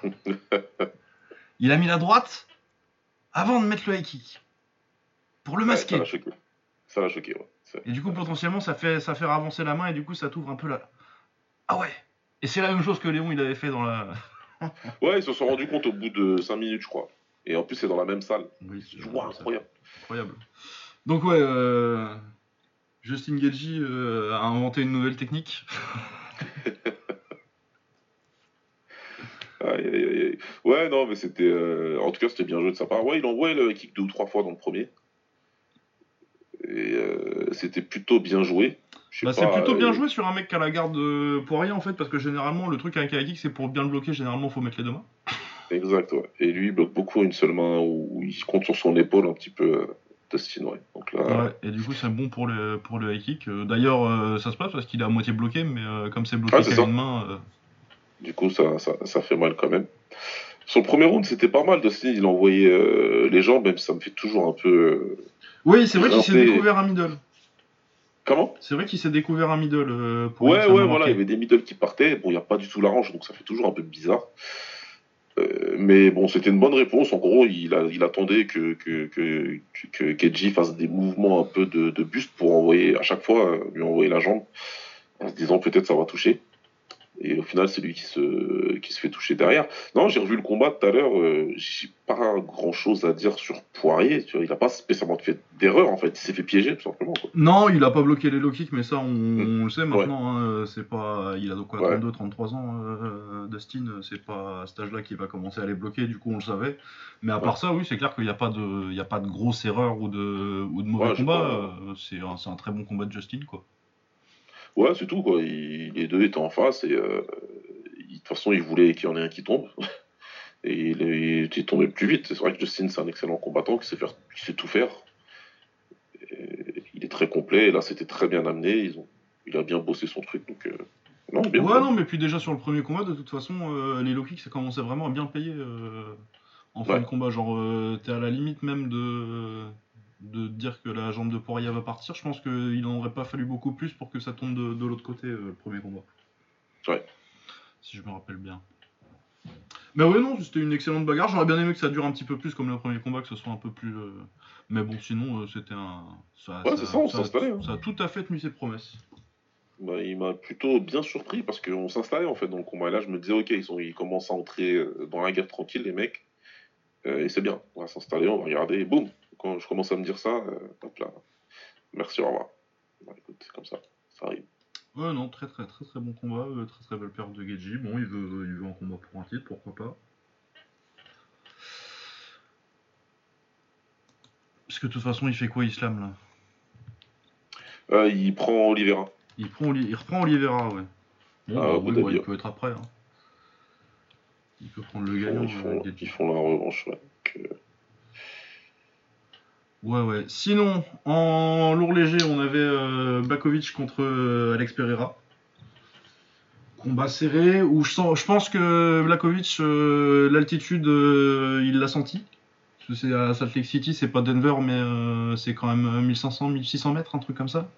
il a mis la droite avant de mettre le high kick. Pour le
Ouais,
masquer.
ça l'a choqué. Ça l'a choqué, ouais.
Et du coup, potentiellement, ça fait, ça fait avancer la main et du coup, ça t'ouvre un peu la. Ah ouais Et c'est la même chose que Léon, il avait fait dans la.
Ouais, ils se sont rendus compte au bout de 5 minutes, je crois. Et en plus, c'est dans la même salle.
Oui, c'est
Wow, incroyable.
incroyable. Donc, ouais, euh, Justin Gagey euh, a inventé une nouvelle technique.
Aïe, aïe, aïe, aïe. Ouais, non, mais c'était. euh, En tout cas, c'était bien joué de sa part. Ouais, il envoie le kick deux ou trois fois dans le premier. C'était plutôt bien joué.
Bah, c'est plutôt bien
euh,
joué sur un mec qui a la garde euh, pour rien en fait, parce que généralement, le truc avec un kick, c'est pour bien le bloquer, généralement, faut mettre les deux mains.
Exact, ouais. Et lui, il bloque beaucoup à une seule main où il compte sur son épaule un petit peu. euh, Dustin, ouais. Donc là,
Ouais, et du coup, c'est bon pour le, pour le high kick. D'ailleurs, euh, ça se passe parce qu'il est à moitié bloqué, mais euh, comme c'est bloqué
Ah, ça.
une main. euh,
du coup, ça, ça, ça fait mal quand même. Sur le premier round, c'était pas mal. Dustin, il envoyait les jambes, même si ça me fait toujours un peu.
Oui, c'est vrai qu'il s'est découvert un middle.
Comment?
C'est vrai qu'il s'est découvert un middle. euh, pour
Ouais, ouais, voilà, il y avait des middle qui partaient. Bon, il n'y a pas du tout la hanche, donc ça fait toujours un peu bizarre. Euh, mais bon, c'était une bonne réponse. En gros, il, a, il attendait que, que, que, fasse des mouvements un peu de, de buste pour envoyer, à chaque fois, euh, lui envoyer la jambe, en se disant peut-être ça va toucher. Et au final, c'est lui qui se, qui se fait toucher derrière. Non, j'ai revu le combat tout à l'heure. euh, j'ai pas grand chose à dire sur Poirier. Tu vois, il a pas spécialement fait d'erreur, en fait. Il s'est fait piéger, tout simplement. quoi.
Non, il a pas bloqué les low kicks, mais ça, on, on le sait maintenant. hein, c'est pas, il a donc quoi,
Ouais.
32, 33 ans, euh, Dustin. C'est pas à cet âge-là qu'il va commencer à les bloquer. Du coup, on le savait. Mais à part ça, oui, c'est clair qu'il n'y a pas de, il y a pas de grosse erreur ou de, ou de mauvais combat. euh, c'est un, c'est un très bon combat de Justin, quoi.
Ouais, c'est tout, quoi. Il- les deux étaient en face et euh, il- de toute façon, ils voulaient qu'il y en ait un qui tombe. Et il est, il est tombé plus vite. C'est vrai que Justin, c'est un excellent combattant qui sait, faire, qui sait tout faire. Et il est très complet. Et là, c'était très bien amené. Ils ont, il a bien bossé son truc. Donc, euh, non, bien.
Ouais, non, mais puis déjà sur le premier combat, de toute façon, euh, les low kicks, ça commençait vraiment à bien payer euh, en fin de combat. Genre, euh, t'es à la limite même de, de dire que la jambe de Poirier va partir. Je pense qu'il n'en aurait pas fallu beaucoup plus pour que ça tombe de, de l'autre côté, euh, le premier combat.
Ouais.
Si je me rappelle bien. Mais ouais, non, c'était une excellente bagarre. J'aurais bien aimé que ça dure un petit peu plus comme le premier combat, que ce soit un peu plus. euh, Mais bon, sinon, euh, c'était un. Ça,
Ouais, c'est ça, on s'installait, hein.
ça a tout à fait tenu ses promesses.
Bah, il m'a plutôt bien surpris parce qu'on s'installait en fait dans le combat. Et là, je me disais, ok, ils, sont, ils commencent à entrer dans la guerre tranquille, les mecs. Et c'est bien. On va s'installer, on va regarder. Et boum Quand je commence à me dire ça, euh, hop là. Merci, au revoir. Bah, écoute, c'est comme ça. Ça arrive.
Ouais, non, très très très très bon combat, euh, très très belle perte de Geji. Bon, il veut, il veut un combat pour un titre, pourquoi pas. Parce que de toute façon, il fait quoi, Islam, là?
Euh, il prend Oliveira.
il, prend, il reprend Oliveira, ouais. Bon,
Ah,
bah, oui, ouais, il peut être après. hein. Il peut prendre le gagnant.
ils font- ils font la revanche, ouais. Donc, euh,
Ouais, ouais. Sinon, en lourd léger, on avait euh, Blakovic contre euh, Alex Pereira. Combat serré, où je, sens, je pense que Blakovic, euh, l'altitude, euh, il l'a senti. Parce que c'est à Salt Lake City, c'est pas Denver, mais c'est quand même 1500, 1600 mètres, un truc comme ça.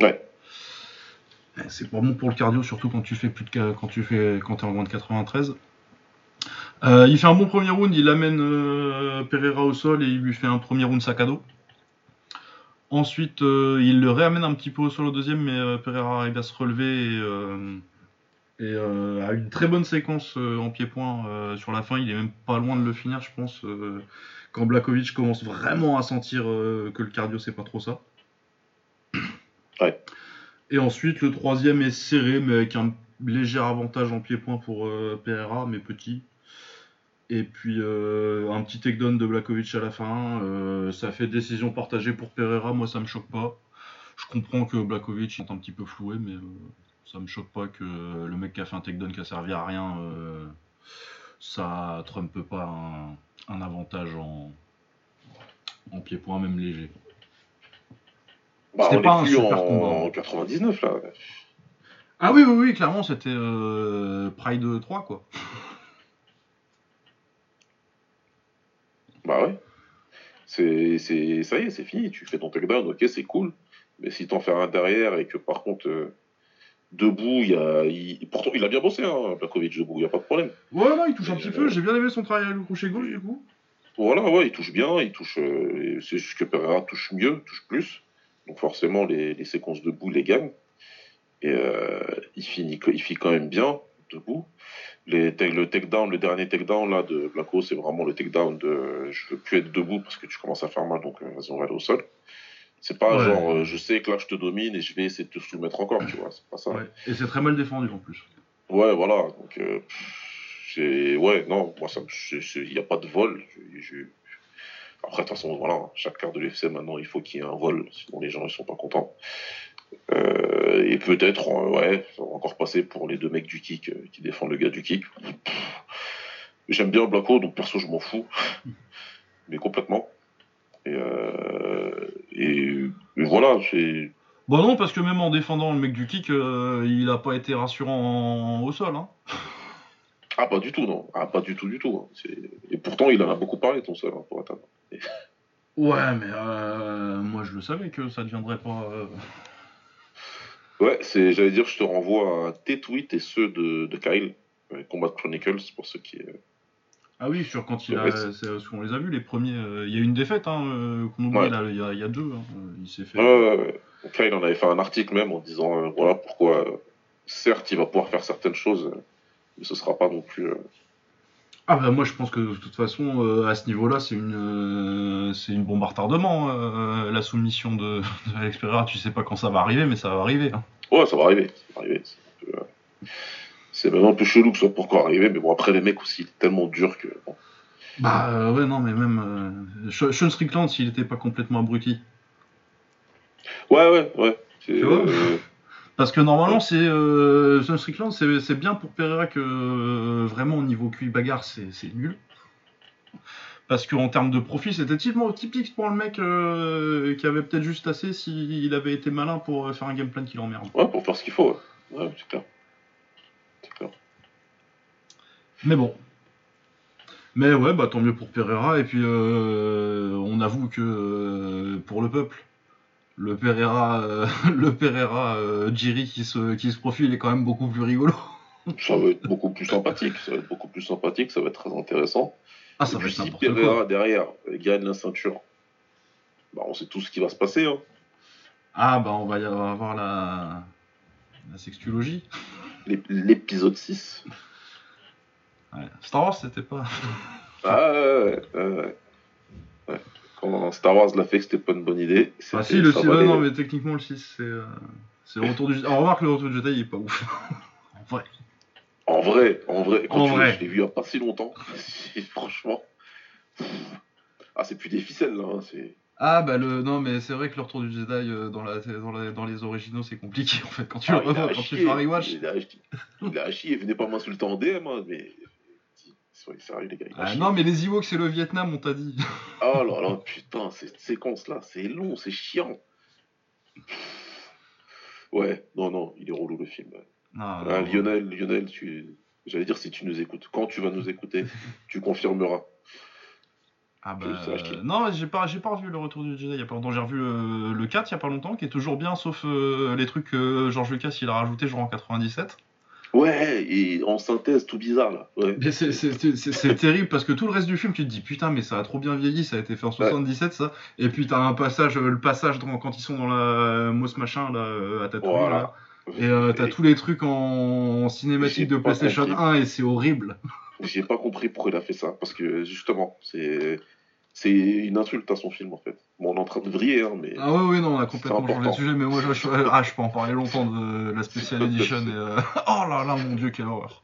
Ouais.
Eh, C'est pas bon pour le cardio, surtout quand tu fais plus de quand tu fais quand t'es en moins de 93. Euh, il fait un bon premier round, il amène euh, Pereira au sol et il lui fait un premier round sac à dos. Ensuite, euh, il le réamène un petit peu au sol au deuxième, mais Pereira arrive à se relever et, et, a une très bonne séquence en pied-point sur la fin. Il est même pas loin de le finir, je pense, quand Blakovic commence vraiment à sentir que le cardio c'est pas trop ça.
Ouais.
Et ensuite, le troisième est serré, mais avec un léger avantage en pied-point pour Pereira, mais petit. Et puis euh, un petit takedown de Blakovic à la fin. Euh, ça fait décision partagée pour Pereira. Moi, ça me choque pas. Je comprends que Blakovic est un petit peu floué, mais euh, ça me choque pas que le mec qui a fait un takedown qui a servi à rien, euh, ça trumpe pas un, un avantage en, en pied-point, même léger.
Bah,
C'était
on
pas un
plus
super
en
combat.
99 là.
Ah oui, oui, oui, clairement, c'était euh, Pride 3, quoi.
Bah ouais. C'est, c'est, ça y est, c'est fini. Tu fais ton takedown, ok, c'est cool. Mais si t'en fais un derrière et que par contre, euh, debout, il y a. il- Pourtant, il a bien bossé, hein, Blakovic, debout, il n'y a pas de problème.
Ouais, non, il touche un
Et,
petit
euh,
peu. J'ai bien aimé son travail avec le crochet gauche, du coup.
Voilà, ouais, il touche bien, il touche. euh, c'est juste que Pereira touche mieux, touche plus. Donc forcément, les, les séquences debout les gagne. Et euh, il, finit, il finit quand même bien debout. Les, le takedown, le dernier takedown là de Blacko, c'est vraiment le takedown de je veux plus être debout parce que tu commences à faire mal, donc euh, vas-y, on va aller au sol. C'est pas
Ouais.
genre euh, je sais que là je te domine et je vais essayer de te soumettre encore, tu vois. C'est pas ça.
Ouais. Et c'est très mal défendu en plus.
Ouais, voilà. Donc, euh, j'ai- ouais, non, moi, ça il n'y a pas de vol. Je- je- Après, de toute façon, voilà, chaque carte de l'UFC, maintenant, il faut qu'il y ait un vol, sinon les gens, ils sont pas contents. Euh, et peut-être, euh, ouais, ça va encore passer pour les deux mecs du kick euh, qui défendent le gars du kick. J'aime bien Blacko, donc perso, je m'en fous. Mais complètement. Et, euh, et, et voilà, c'est.
Bon, non, parce que même en défendant le mec du kick, euh, il a pas été rassurant en- au sol. Hein.
Ah, pas du tout, non. Ah, pas du tout, du tout. hein. Et pourtant, il en a beaucoup parlé, ton seul, hein, pour atteindre.
Ouais, mais euh, moi je le savais que ça deviendrait pas.
Ouais, c'est, j'allais dire, je te renvoie à tes tweets et ceux de, de Kyle, euh, Combat Chronicles, pour ceux qui. euh,
Ah oui, sur quand il a. Qu'on les a vus, les premiers. euh, Il y a une défaite hein, euh, qu'on oublie
Ouais.
là, il y, a- il y a deux. hein. Il s'est fait.
Ouais, ouais, ouais. Kyle en avait fait un article même en disant, euh, voilà pourquoi, certes, il va pouvoir faire certaines choses, mais ce sera pas non plus.
Ah bah moi je pense que de toute façon euh, à ce niveau-là c'est une euh, c'est une bombe à retardement euh, la soumission de, de Alex Pereira. Tu sais pas quand ça va arriver mais ça va arriver. hein.
Ouais, ça va arriver. Ça va arriver. C'est, même un peu chelou que ce soit encore arrivé, mais bon, après, les mecs aussi, tellement dur que. bon.
Bah ouais non mais même euh, Sean Strickland s'il était pas complètement abruti.
Ouais, ouais, ouais. C'est,
Tu vois? Parce que normalement c'est euh, Strickland c'est bien pour Pereira que euh, vraiment au niveau QI bagarre c'est nul. Parce qu'en termes de profil, c'était typiquement typique pour le mec euh, qui avait peut-être juste assez s'il avait été malin pour euh, faire un game plan qui l'emmerde.
ouais, pour faire ce qu'il faut. Ouais, ouais c'est clair. Clair.
Mais bon. Mais ouais, bah tant mieux pour Pereira. Et puis euh, on avoue que pour le peuple, le Pereira, euh, le Pereira euh, Jiri qui se, qui se profile est quand même beaucoup plus rigolo.
Ça va être beaucoup plus sympathique. Ça va être beaucoup plus sympathique. Ça va être très intéressant.
Ah,
Et
ça va
puis
être
si Pereira
quoi.
derrière gagne la ceinture, bah, on sait tout ce qui va se passer. Hein.
Ah, bah on va y avoir la, la sextulogie.
L'épisode 6.
Ouais. Star Wars, c'était pas.
Ah ouais, ouais, ouais, ouais. Quand Star Wars l'a fait que c'était pas une bonne idée.
Ah, si, le
ça
6,
valait-
non, mais techniquement, le 6, c'est. euh, c'est le retour du. Alors, remarque, le retour du Jedi, il est pas ouf. en vrai.
En vrai, en vrai, quand
En
tu-
vrai.
je l'ai vu il y a pas si longtemps. Franchement. Ah, c'est plus des ficelles, là. hein, c'est...
Ah bah le non mais c'est vrai que le retour du Jedi euh, dans la dans, la- dans les originaux c'est compliqué en fait quand tu
Ah,
le revois quand tu fais un rewatch.
Il a. Il a chier. Venez pas m'insulter en DM, hein, mais. Sérieux, les gars.
Ah, non mais les Ewoks c'est le Vietnam on t'a dit.
Oh là là, putain, cette séquence-là, c'est long, c'est chiant. Ouais, non, non, il est relou le film. Ah, Lionel, Lionel, tu... j'allais dire si tu nous écoutes. Quand tu vas nous écouter, tu confirmeras.
Ah bah, euh, non, j'ai pas, j'ai pas revu le retour du Jedi il y a pas longtemps. J'ai revu euh, le 4 il y a pas longtemps, qui est toujours bien, sauf euh, les trucs que George Lucas il a rajouté genre en 97.
Ouais, et en synthèse, tout bizarre là. Ouais.
C'est, terrible parce que tout le reste du film, tu te dis putain, mais ça a trop bien vieilli, ça a été fait en 77 ça. Et puis t'as un passage, euh, le passage dans- quand ils sont dans la euh, Moss machin là, euh, à Tatooine
Voilà.
là. Et euh, t'as tous les trucs en, en cinématique de PlayStation
compris.
1 et c'est horrible.
J'ai pas compris pourquoi il a fait ça. Parce que justement, c'est c'est une insulte à son film en fait. Bon, on est en train de vriller, hein, mais.
Ah ouais, ouais, non, on a complètement changé de sujet, mais moi je, je, ah, je peux en parler longtemps de la Special Edition. Et, euh, Oh là là, mon dieu, quelle horreur.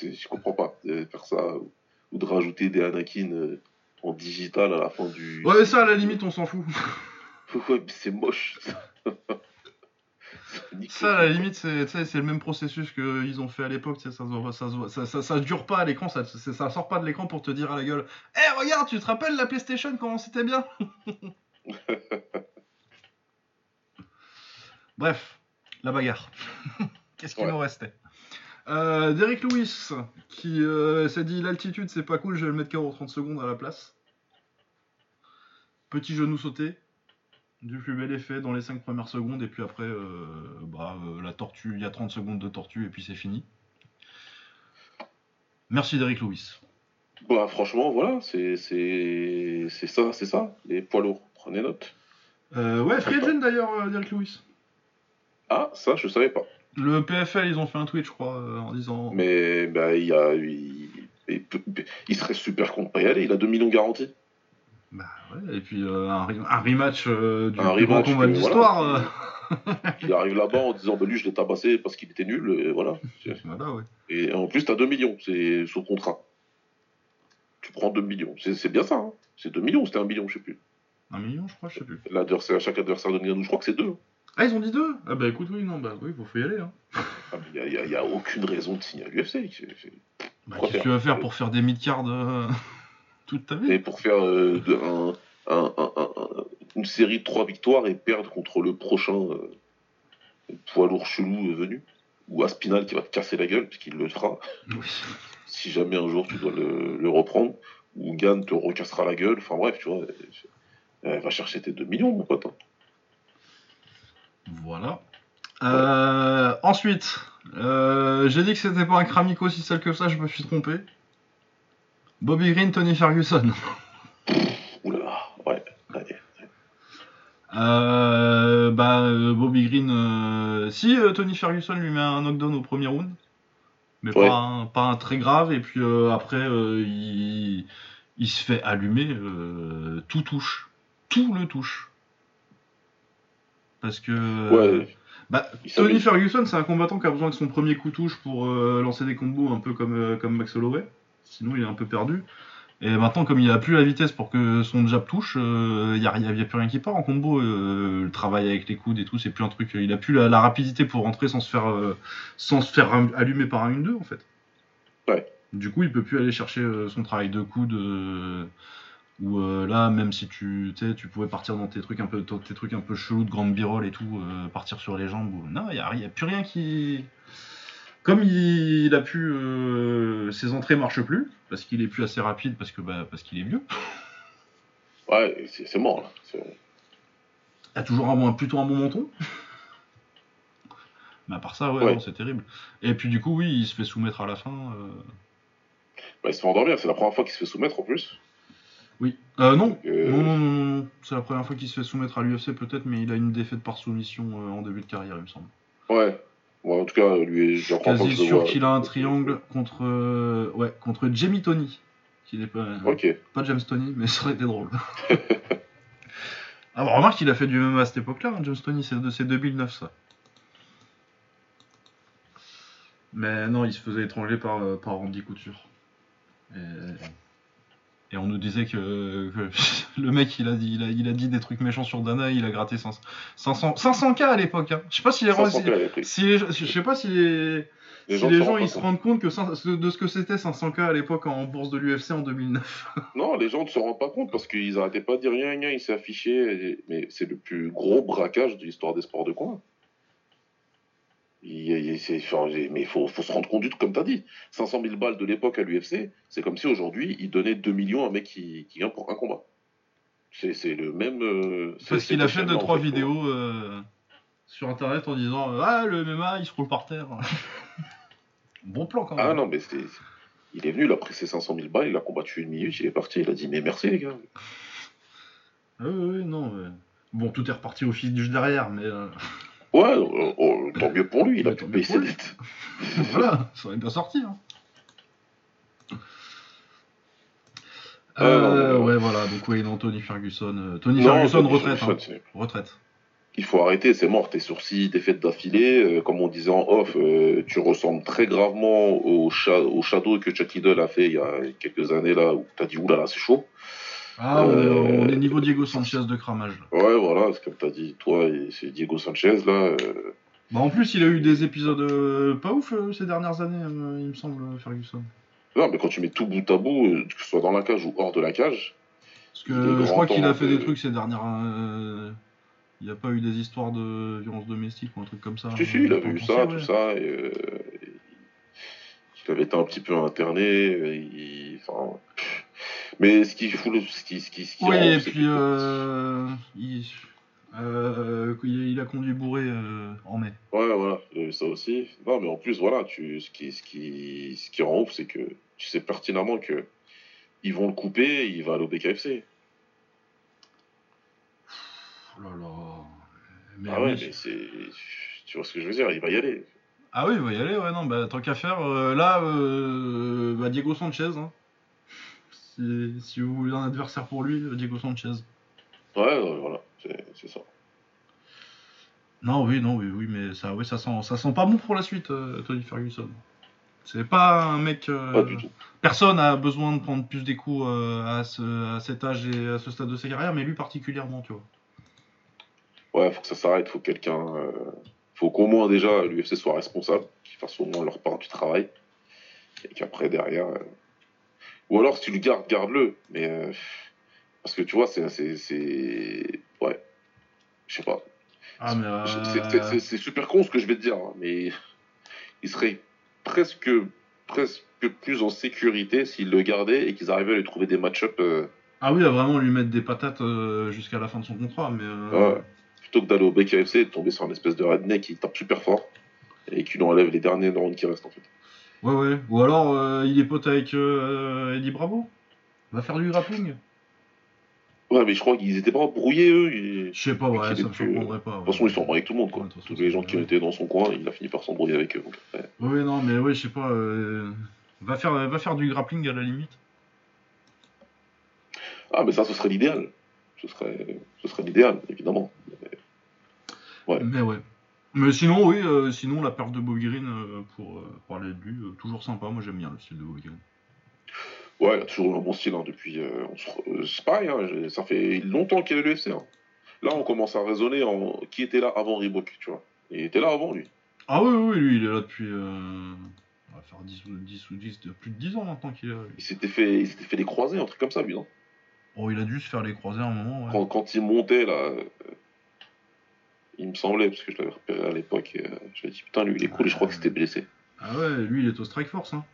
Je comprends pas de faire ça. Ou, de rajouter des Anakin euh, en digital à la fin du.
Ouais, ça à la limite, on s'en fout.
Ouais, mais c'est moche. Ça
à la limite, c'est le même processus qu'ils ont fait à l'époque. Ça, ça, dure pas à l'écran, ça, ça sort pas de l'écran pour te dire à la gueule Eh, regarde, tu te rappelles la PlayStation, comment c'était bien? Bref, la bagarre. Qu'est-ce qu'il
Ouais.
nous restait? Euh, Derek Lewis, qui euh, s'est dit l'altitude c'est pas cool, je vais le mettre KO 30 secondes à la place. Petit genou sauté, du plus bel effet dans les 5 premières secondes, et puis après, euh, bah, euh, la tortue, il y a 30 secondes de tortue, et puis c'est fini. Merci Derek Lewis.
Bah, franchement, voilà, c'est ça, c'est ça, les poids lourds. Prenez note.
Euh, ouais, Free Agent d'ailleurs, Derek Lewis.
Ah, ça, je savais pas.
Le PFL, ils ont fait un tweet, je crois, en disant.
Mais bah, il y a, il, il serait super con de pas y aller. Il a 2 millions garantis.
Bah ouais, et puis euh, un, re- un rematch euh, du
Un
plus grand
rematch
combat de l'histoire.
voilà. Il arrive là-bas en disant bah, lui, je l'ai tabassé parce qu'il était nul. Et voilà.
Voilà, ouais.
Et en plus, t'as 2 millions, c'est sous contrat. Tu prends 2 millions. C'est bien ça. Hein. C'est 2 millions, c'était 1 million, je sais plus.
Un million, je crois, je sais plus.
L'adversaire, chaque adversaire de Ngannou, je crois que c'est 2.
Ah, ils ont dit deux? Ah bah écoute, oui, non, bah oui, faut y aller. Hein.
Il n'y a, aucune raison de signer à l'UFC.
Bah, qu'est-ce que tu vas faire pour faire des mid-cards euh,
Et pour faire euh, un, un- un- une série de 3 victoires et perdre contre le prochain euh, poids lourd chelou euh, venu. Ou Aspinal qui va te casser la gueule, puisqu'il le fera.
Oui.
si jamais un jour tu dois le, le reprendre, ou Gann te recassera la gueule, enfin bref, tu vois, elle va chercher tes 2 millions, mon pote. hein.
Voilà. Euh, ensuite, euh, j'ai dit que c'était pas un cramico si seul que ça, je me suis trompé. Bobby Green, Tony Ferguson.
Oula, ouais.
Euh, bah, euh, Bobby Green, euh, si Tony Ferguson lui met un knockdown au premier round, mais
Ouais.
pas, un, pas un très grave, et puis euh, après, il, il se fait allumer, tout touche. Tout le touche. Parce que.
Ouais,
bah, Tony. Ferguson, c'est un combattant qui a besoin de son premier coup touche pour lancer des combos un peu comme, comme Max Holloway. Sinon, il est un peu perdu. Et maintenant, comme il a plus la vitesse pour que son jab touche, il n'y a, plus rien qui part en combo. euh, le travail avec les coudes et tout, c'est plus un truc. Il a plus la, la rapidité pour rentrer sans se faire, euh, sans se faire allumer par un 1-2 en fait.
Ouais.
Du coup, il peut plus aller chercher euh, son travail de coude. euh, ou euh, là, même si tu, tu pouvais partir dans tes trucs un peu, tes trucs un peu chelous de grande birole et tout, euh, partir sur les jambes. ou- Non, il y a, y a plus rien qui. Comme il, il a pu, euh, ses entrées marchent plus parce qu'il est plus assez rapide parce que bah, parce qu'il est vieux.
ouais, c'est c'est mort, là. C'est-
Il a toujours un, bon- plutôt un bon menton. Mais à part ça, ouais,
Ouais.
non, c'est terrible. Et puis du coup, oui, il se fait soumettre à la fin. euh,
Bah, il se fait endormir, c'est la première fois qu'il se fait soumettre en plus.
Oui. Euh, non.
Euh,
Non, non, non, non, non. C'est la première fois qu'il se fait soumettre à l'UFC peut-être, mais il a une défaite par soumission euh, en début de carrière, il me semble.
Ouais. En tout cas, lui, première fois
Quasi
que je
sûr qu'il a un triangle contre, euh, ouais, contre Jamie Tony, qui n'est pas,
Ok.
pas James Tony, mais ça aurait été drôle. ah, bah, remarque qu'il a fait du MMA à cette époque-là, hein, James Tony, c'est de- c'est 2009 ça. Mais non, il se faisait étrangler par, euh, par Randy Couture. Et, Et on nous disait que, que le mec, il a, dit, il, a, il a dit des trucs méchants sur Dana, il a gratté 500, 500, 500K à l'époque. Hein. Je sais pas si les,
500
si- les- je sais pas si les,
Les
si
gens
les gens ils se rendent compte que de ce que c'était 500K à l'époque en bourse de l'UFC en 2009.
Non, les gens ne se rendent pas compte parce qu'ils arrêtaient pas de dire rien, rien, il s'est affiché. et- Mais c'est le plus gros braquage de l'histoire des sports de combat. Il, il- mais il faut, faut se rendre compte comme tu as dit. 500 000 balles de l'époque à l'UFC, c'est comme si aujourd'hui, ils donnaient 2 millions à un mec qui, qui gagne pour un combat. C'est le même. euh, c'est-
Parce qu'il a fait
échelle-là,
deux
en
trois
fait,
vidéos euh, sur internet en disant euh, Ah, le MMA il se roule par terre. bon plan quand même.
Ah non, mais c'est. Il est venu, il a pris ses 500 000 balles, il a combattu une minute, il est parti, il a dit mais merci les gars.
Ah oui, oui, non. Bon, tout est reparti au fil du derrière, mais euh,
Ouais, euh, oh, tant mieux pour lui, il a
Ouais,
pu payer ses dettes.
voilà, ça aurait bien sorti. Hein. Euh,
mais-
ouais, voilà, donc oui, non, Tony Ferguson. euh, Tony
Non,
Ferguson, retraite.
Ferguson,
hein. Retraite.
Il faut arrêter, c'est mort, tes sourcils, défaites d'affilée. euh, comme on disait en off, euh, tu ressembles très gravement au, cha- au Shadow que Chuck Liddell a fait il y a quelques années là, où t'as dit oulala, c'est chaud.
Ah, on, est,
Euh,
on est niveau Diego Sanchez de cramage. là.
Ouais, voilà, c'est comme t'as dit, toi c'est Diego Sanchez là. euh,
Bah, en plus, il a eu des épisodes euh, pas ouf ces dernières années, il me semble, Ferguson.
Non, mais quand tu mets tout bout à bout, que ce soit dans la cage ou hors de la cage,
Parce que je crois qu'il a fait
de-
des trucs ces dernières. Il n'y a pas eu des histoires de violence domestique ou un truc comme ça.
si, si, il avait eu ça, tout ça. Et, euh, il avait été un petit peu interné. et enfin, pff. Mais ce qui fout le. Ce qui, ce qui, ce qui
Oui,
rend
et puis euh, il, euh, il il a conduit bourré euh, en mai.
Ouais, voilà, ça aussi. Non, mais en plus, voilà, tu, ce, qui, ce, qui, ce qui rend ouf, c'est que tu sais pertinemment que ils vont le couper, il va aller au BKFC.
Oh là là. Mais
ah ouais, mais c'est. Tu vois ce que je veux dire, il va y aller.
Ah oui, il va y aller, ouais, non, bah tant qu'à faire, là, bah, Diego Sanchez, hein. Si, vous voulez un adversaire pour lui, Diego Sanchez.
Ouais, voilà, c'est ça.
Non, oui, non, oui, oui, mais ça, oui, ça sent, ça sent pas bon pour la suite, euh, Tony Ferguson. C'est pas un mec. euh,
Pas du tout.
Personne a besoin de prendre plus des coups euh, à, ce, à cet âge et à ce stade de sa carrière, mais lui particulièrement, tu vois.
Ouais, faut que ça s'arrête, faut que quelqu'un. faut qu'au moins déjà l'UFC soit responsable, qu'ils fassent au moins leur part du travail. Et qu'après, derrière. Ou alors, si tu le gardes, garde-le. Mais. euh, Parce que tu vois, c'est. Ouais. Je sais pas.
Ah, euh,
C'est- super con ce que je vais te dire, hein, mais il serait presque, presque plus en sécurité s'ils le gardaient et qu'ils arrivaient à lui trouver des match-up euh,
Ah oui, à vraiment lui mettre des patates euh, jusqu'à la fin de son contrat, mais.
Ouais. plutôt que d'aller au BKFC et de tomber sur un espèce de redneck qui tape super fort et qui lui enlève les derniers neurones qui restent en fait.
Ouais, ouais. Ou alors, euh, il est pote avec euh, Eddie Bravo Va faire du grappling
Ouais, mais je crois qu'ils étaient pas brouillés eux. et-
Je sais pas, ouais, ça me
plus-
surprendrait pas.
De toute façon, ils s'embrouillent avec tout le monde quoi.
Ouais, façon,
Tous les gens qui étaient dans son coin, il a fini par s'embrouiller avec eux. Donc, après.
Oui, non, mais ouais, je sais pas. euh, Va, faire, va faire du grappling à la limite.
Ah, mais ça, ce serait l'idéal. Ce serait, ce serait l'idéal, évidemment. Ouais.
Mais ouais. Mais sinon, oui, euh, sinon, la perte de Bobby Green, euh, pour euh, parler de lui, toujours sympa. Moi, j'aime bien le style de Bobby Green.
Ouais, il a toujours eu un bon style hein, depuis. euh, on se pareil, hein, ça fait longtemps qu'il est l'UFC. Hein. Là, on commence à raisonner en qui était là avant Reebok, tu vois. Il était là avant lui.
Ah oui, oui, lui, il est là depuis. On va faire 10 ou 10 ou 10, de- plus de 10 ans maintenant qu'il est là. lui.
Il s'était fait, il s'était fait des croisés, un truc comme ça, lui, non?
Oh, il a dû se faire les croisés à un moment, ouais.
quand, quand il montait là, il me semblait parce que je l'avais repéré à l'époque. Euh, je me dit putain, lui, il est cool. Et je crois que c'était blessé.
Ah ouais, lui, il est au Strike Force, hein.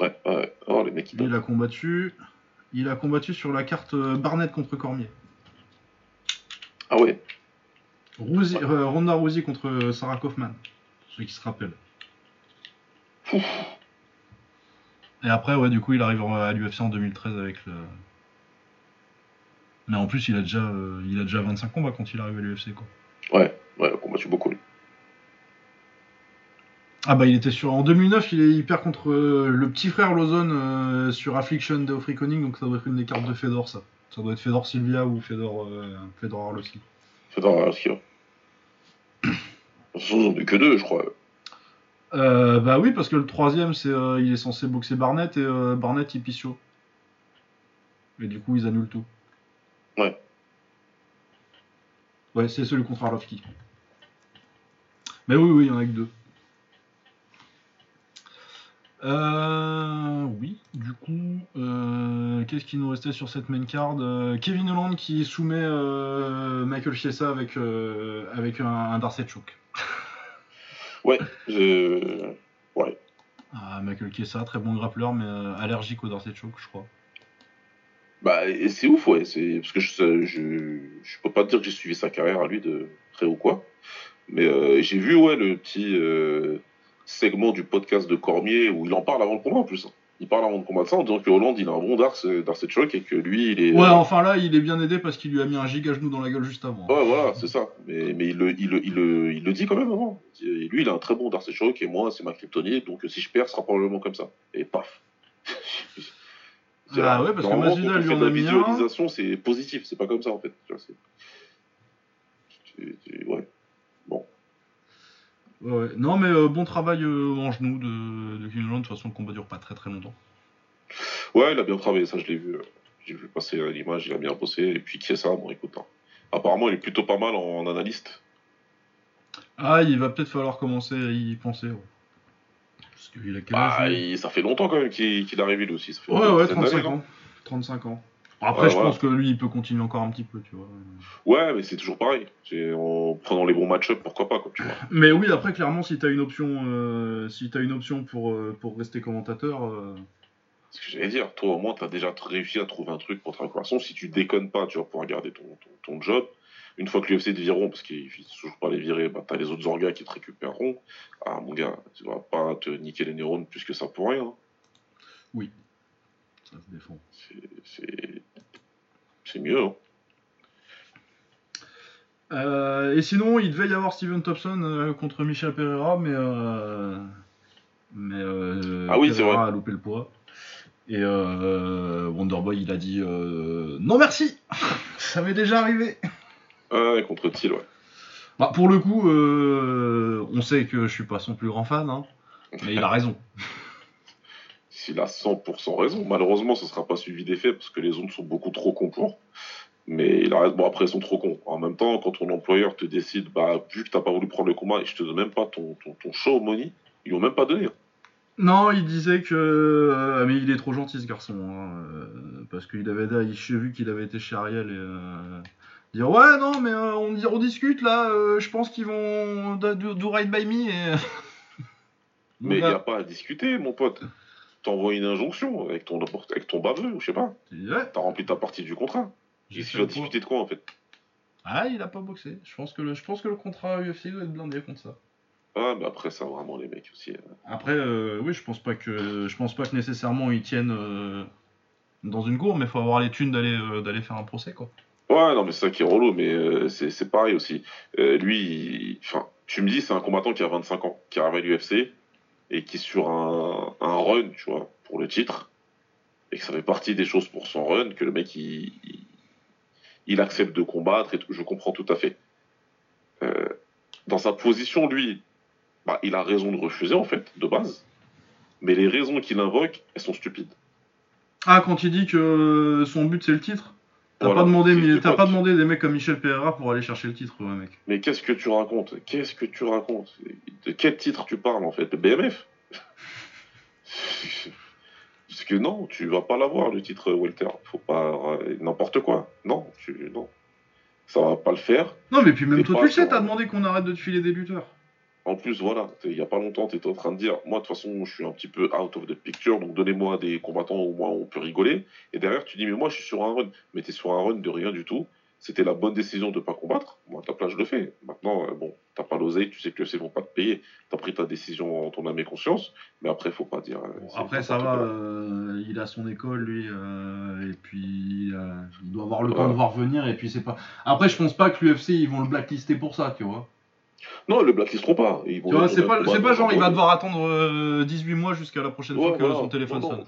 Ouais, ouais. Oh, les mecs, ils
il a combattu. Il a combattu sur la carte euh, Barnett contre Cormier.
Ah ouais.
Euh, Ronda Rousey contre euh, Sarah Kaufman. Ceux qui se rappellent. Et après, ouais, du coup, il arrive à l'UFC en 2013 avec le. Mais en plus, il a déjà, euh, il a déjà 25 combats quand il arrive à l'UFC, quoi.
Ouais, ouais, il a combattu beaucoup lui.
Ah bah, il était sur. En 2009, il, est, il perd contre euh, le petit frère Lozon euh, sur Affliction de Africoning, donc ça doit être une des cartes de Fedor, ça. Ça doit être Fedor Silvia ou Fedor, Fedor Arlovski.
De toute façon, ils ont que deux, je crois.
Bah oui, parce que le troisième, c'est, il est censé boxer Barnett et Barnett il pisse. Et du coup, ils annulent tout.
Ouais.
Ouais, c'est celui contre Arlovski. Mais oui, oui, il y en a que deux. Euh, oui, du coup, euh, qu'est-ce qui nous restait sur cette main card? Euh, Kevin Holland qui soumet euh, Michael Chiesa avec, avec un, un Darcy Choke.
Ouais, je... ouais.
Ah, Michael Chiesa, très bon grappleur, mais allergique au Darcy Choke, je crois.
Bah, et c'est ouf, ouais. C'est parce que je, je, je peux pas te dire que j'ai suivi sa carrière à lui de près ou quoi, mais euh, j'ai vu ouais le petit euh, segment du podcast de Cormier où il en parle avant le combat en plus. hein. Il parle avant le combat de ça en disant que Hollande il a un bon Darce Darce choc et que lui il est.
Ouais,
euh,
enfin là, il est bien aidé parce qu'il lui a mis un giga genou dans la gueule juste avant.
Ouais, voilà, c'est ça. Mais, mais il, le, il, le, il, le, il le dit quand même avant. Lui, il a un très bon Darcy Choke et moi, c'est ma kryptonite. Donc, si je perds, ce sera probablement comme ça. Et paf.
Ah ouais, parce que Masvidal lui en a
la
mis
visualisation, c'est positif. C'est pas comme ça, en fait. Ouais.
Ouais, ouais. Non, mais euh, bon travail euh, en genou de, de Holland. De toute façon, le combat dure pas très très longtemps.
ouais, il a bien travaillé, ça, je l'ai vu. euh, J'ai vu passer l'image, il a bien bossé. Et puis, qui est ça Bon, écoute. hein. Apparemment, il est plutôt pas mal en, en analyste.
Ah, il va peut-être falloir commencer à y penser. ouais. Parce a quel âge
Bah, il- ça fait longtemps quand même qu'il arrivé, lui aussi. Ça fait
Ouais, ouais,
dizaine
35
d'années, non
ans. 35 ans. Après,
Ouais,
je
voilà.
pense que lui, il peut continuer encore un petit peu, tu vois.
Ouais, mais c'est toujours pareil. En prenant les bons match-up, pourquoi pas, quoi, tu vois.
Mais oui, après, clairement, si t'as une option, euh, si t'as une option pour, euh, pour rester commentateur, euh,
Ce que j'allais dire, toi au moins t'as déjà réussi à trouver un truc pour ta récupération. Si tu déconnes pas, tu vas pouvoir garder ton, ton, ton job. Une fois que l'UFC te vireront, parce qu'ils finissent toujours pas les virer, bah, t'as les autres orgas qui te récupéreront. Ah mon gars, tu vas pas te niquer les neurones plus que ça pour rien. hein.
ça se défend.
C'est- C'est c'est mieux. Hein.
Euh, et sinon, il devait y avoir Steven Thompson euh, contre Michel Pereira, mais euh, mais euh,
Ah oui, c'est
Pereira
vrai.
a loupé le poids. Et Wonderboy, il a dit non merci, ça m'est déjà arrivé.
Ouais, contre Thiel, ouais.
Bah, pour le coup, euh, on sait que je suis pas son plus grand fan, hein, mais il a raison.
S'il a 100% raison. Malheureusement, ce sera pas suivi d'effet parce que les ondes sont beaucoup trop cons pour. Mais il a raison. Bon, après, ils sont trop cons. En même temps, quand ton employeur te décide, bah, vu que t'as pas voulu prendre le combat et je te donne même pas ton, ton, ton show money, ils l'ont même pas donné. hein.
Non, il disait que. euh, mais il est trop gentil ce garçon. hein, euh, parce qu'il avait. J'ai vu qu'il avait été chez Ariel et. euh, dire ouais, non, mais euh, on, on discute là, euh, je pense qu'ils vont. Do, do- right by me et. Mon
Mais il n'y a pas à discuter, mon pote. T'envoies une injonction avec ton, avec ton baveux, ou je sais pas.
ouais,
T'as rempli ta partie du contrat. Et
fait
tu vas discuter de quoi, en fait?
Ah, il a pas boxé. Je pense que le, je pense que le contrat UFC doit être blindé contre ça.
Ah, mais après, ça, vraiment, les mecs aussi. euh.
Après, euh, oui, je pense pas que. Je pense pas que nécessairement ils tiennent. euh, dans une cour, mais faut avoir les thunes d'aller euh, d'aller faire un procès quoi.
Ouais, non, mais c'est ça qui est relou, mais euh, c'est pareil aussi. Euh, lui, il- tu me dis, c'est un combattant qui a 25 ans, qui arrive à l'UFC, et qui sur un, un run, tu vois, pour le titre, et que ça fait partie des choses pour son run, que le mec, il, il, il accepte de combattre, et tout, je comprends tout à fait. Euh, dans sa position, lui, bah, il a raison de refuser, en fait, de base, mais les raisons qu'il invoque, elles sont stupides.
Ah, quand il dit que son but c'est le titre? T'as
Voilà,
pas, demandé, mais pas des mecs comme Michel Pereira pour aller chercher le titre, ouais, mec.
Mais qu'est-ce que tu racontes? Qu'est-ce que tu racontes? De quel titre tu parles en fait? Le BMF Parce que non, tu vas pas l'avoir le titre Walter. Faut pas euh, n'importe quoi. Non, tu non. Ça va pas le faire.
Non, mais puis même toi, tu le sais, t'as demandé qu'on arrête de te filer des lutteurs.
En plus, voilà, il y a pas longtemps, tu étais en train de dire, moi de toute façon, je suis un petit peu out of the picture, donc donnez-moi des combattants où moi on peut rigoler. Et derrière, tu dis, mais moi je suis sur un run. Mais t'es sur un run de rien du tout. C'était la bonne décision de pas combattre. Moi, à ta place, je le fais. Maintenant, euh, bon, t'as pas l'oseille, tu sais que c'est vont pas te payer. T'as pris ta décision en ton âme et conscience. Mais après, faut pas dire. euh,
Bon, après, ça va, euh, il a son école, lui, euh, et puis euh, il doit avoir le
Ouais.
temps de voir venir, et puis c'est pas. Après, je pense pas que l'UFC ils vont le blacklister pour ça, tu vois.
Non, le blacklisteront pas. Ils vont
c'est pas, c'est pas genre il va devoir attendre euh, 18 mois jusqu'à la prochaine fois que son téléphone sonne.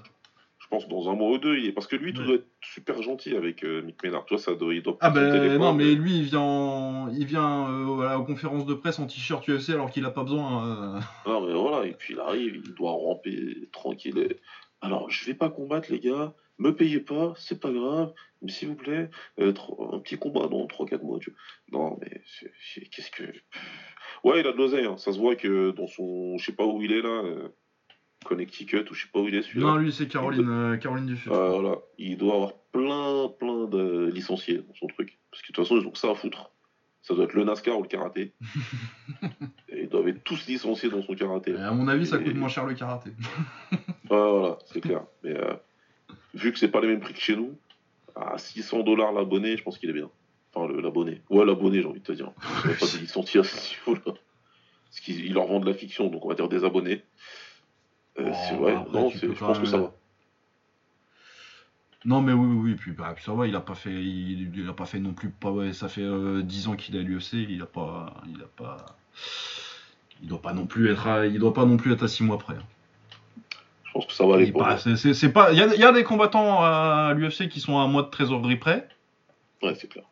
Je pense dans un mois ou deux, parce que lui, tout doit être super gentil avec euh, Mick Ménard. Tu vois, ça doit, il doit
Ah ben
téléphone,
non, mais
euh,
lui il vient, en- il vient euh, aux conférences de presse en t-shirt UFC alors qu'il a pas besoin. euh.
Non, mais voilà, et puis il arrive, il doit ramper tranquille. Alors, je vais pas combattre, les gars, me payez pas, c'est pas grave, mais s'il vous plaît, euh, un petit combat dans 3-4 mois. Tu... Non, mais qu'est-ce que. Ouais, il a de l'oseille, hein. ça se voit que dans son. Je sais pas où il est là. Euh, Connecticut ou je sais pas où il est celui-là.
Non, lui c'est Caroline, euh, Caroline du Sud.
Ah, voilà. Il doit avoir plein, plein de licenciés dans son truc. Parce que de toute façon, ils ont que ça à foutre. Ça doit être le NASCAR ou le karaté. et ils doivent être tous licenciés dans son karaté.
à mon avis, ça coûte moins cher le karaté.
voilà, c'est clair. Mais vu que c'est pas les mêmes prix que chez nous, à 600 dollars l'abonné, je pense qu'il est bien. Enfin, l'abonné. Ouais, l'abonné, j'ai envie de te dire. Il pas de licenciés à ce niveau-là. Parce qu'ils leur vendent de la fiction, donc on va dire des abonnés. Euh, c'est vrai, non, je pense que ça va.
Non, mais oui, oui, puis bah, ça va, il a pas fait, il, a pas fait non plus, pas, ouais, ça fait 10 euh, ans qu'il est à l'UFC, il a pas, il a pas, il doit pas non plus être, à, il doit pas non plus être à 6 mois près. Hein.
Je pense que ça va aller.
C'est, pas, il y a, y a, des combattants à l'UFC qui sont à un mois de trésorerie près.
Ouais, c'est clair.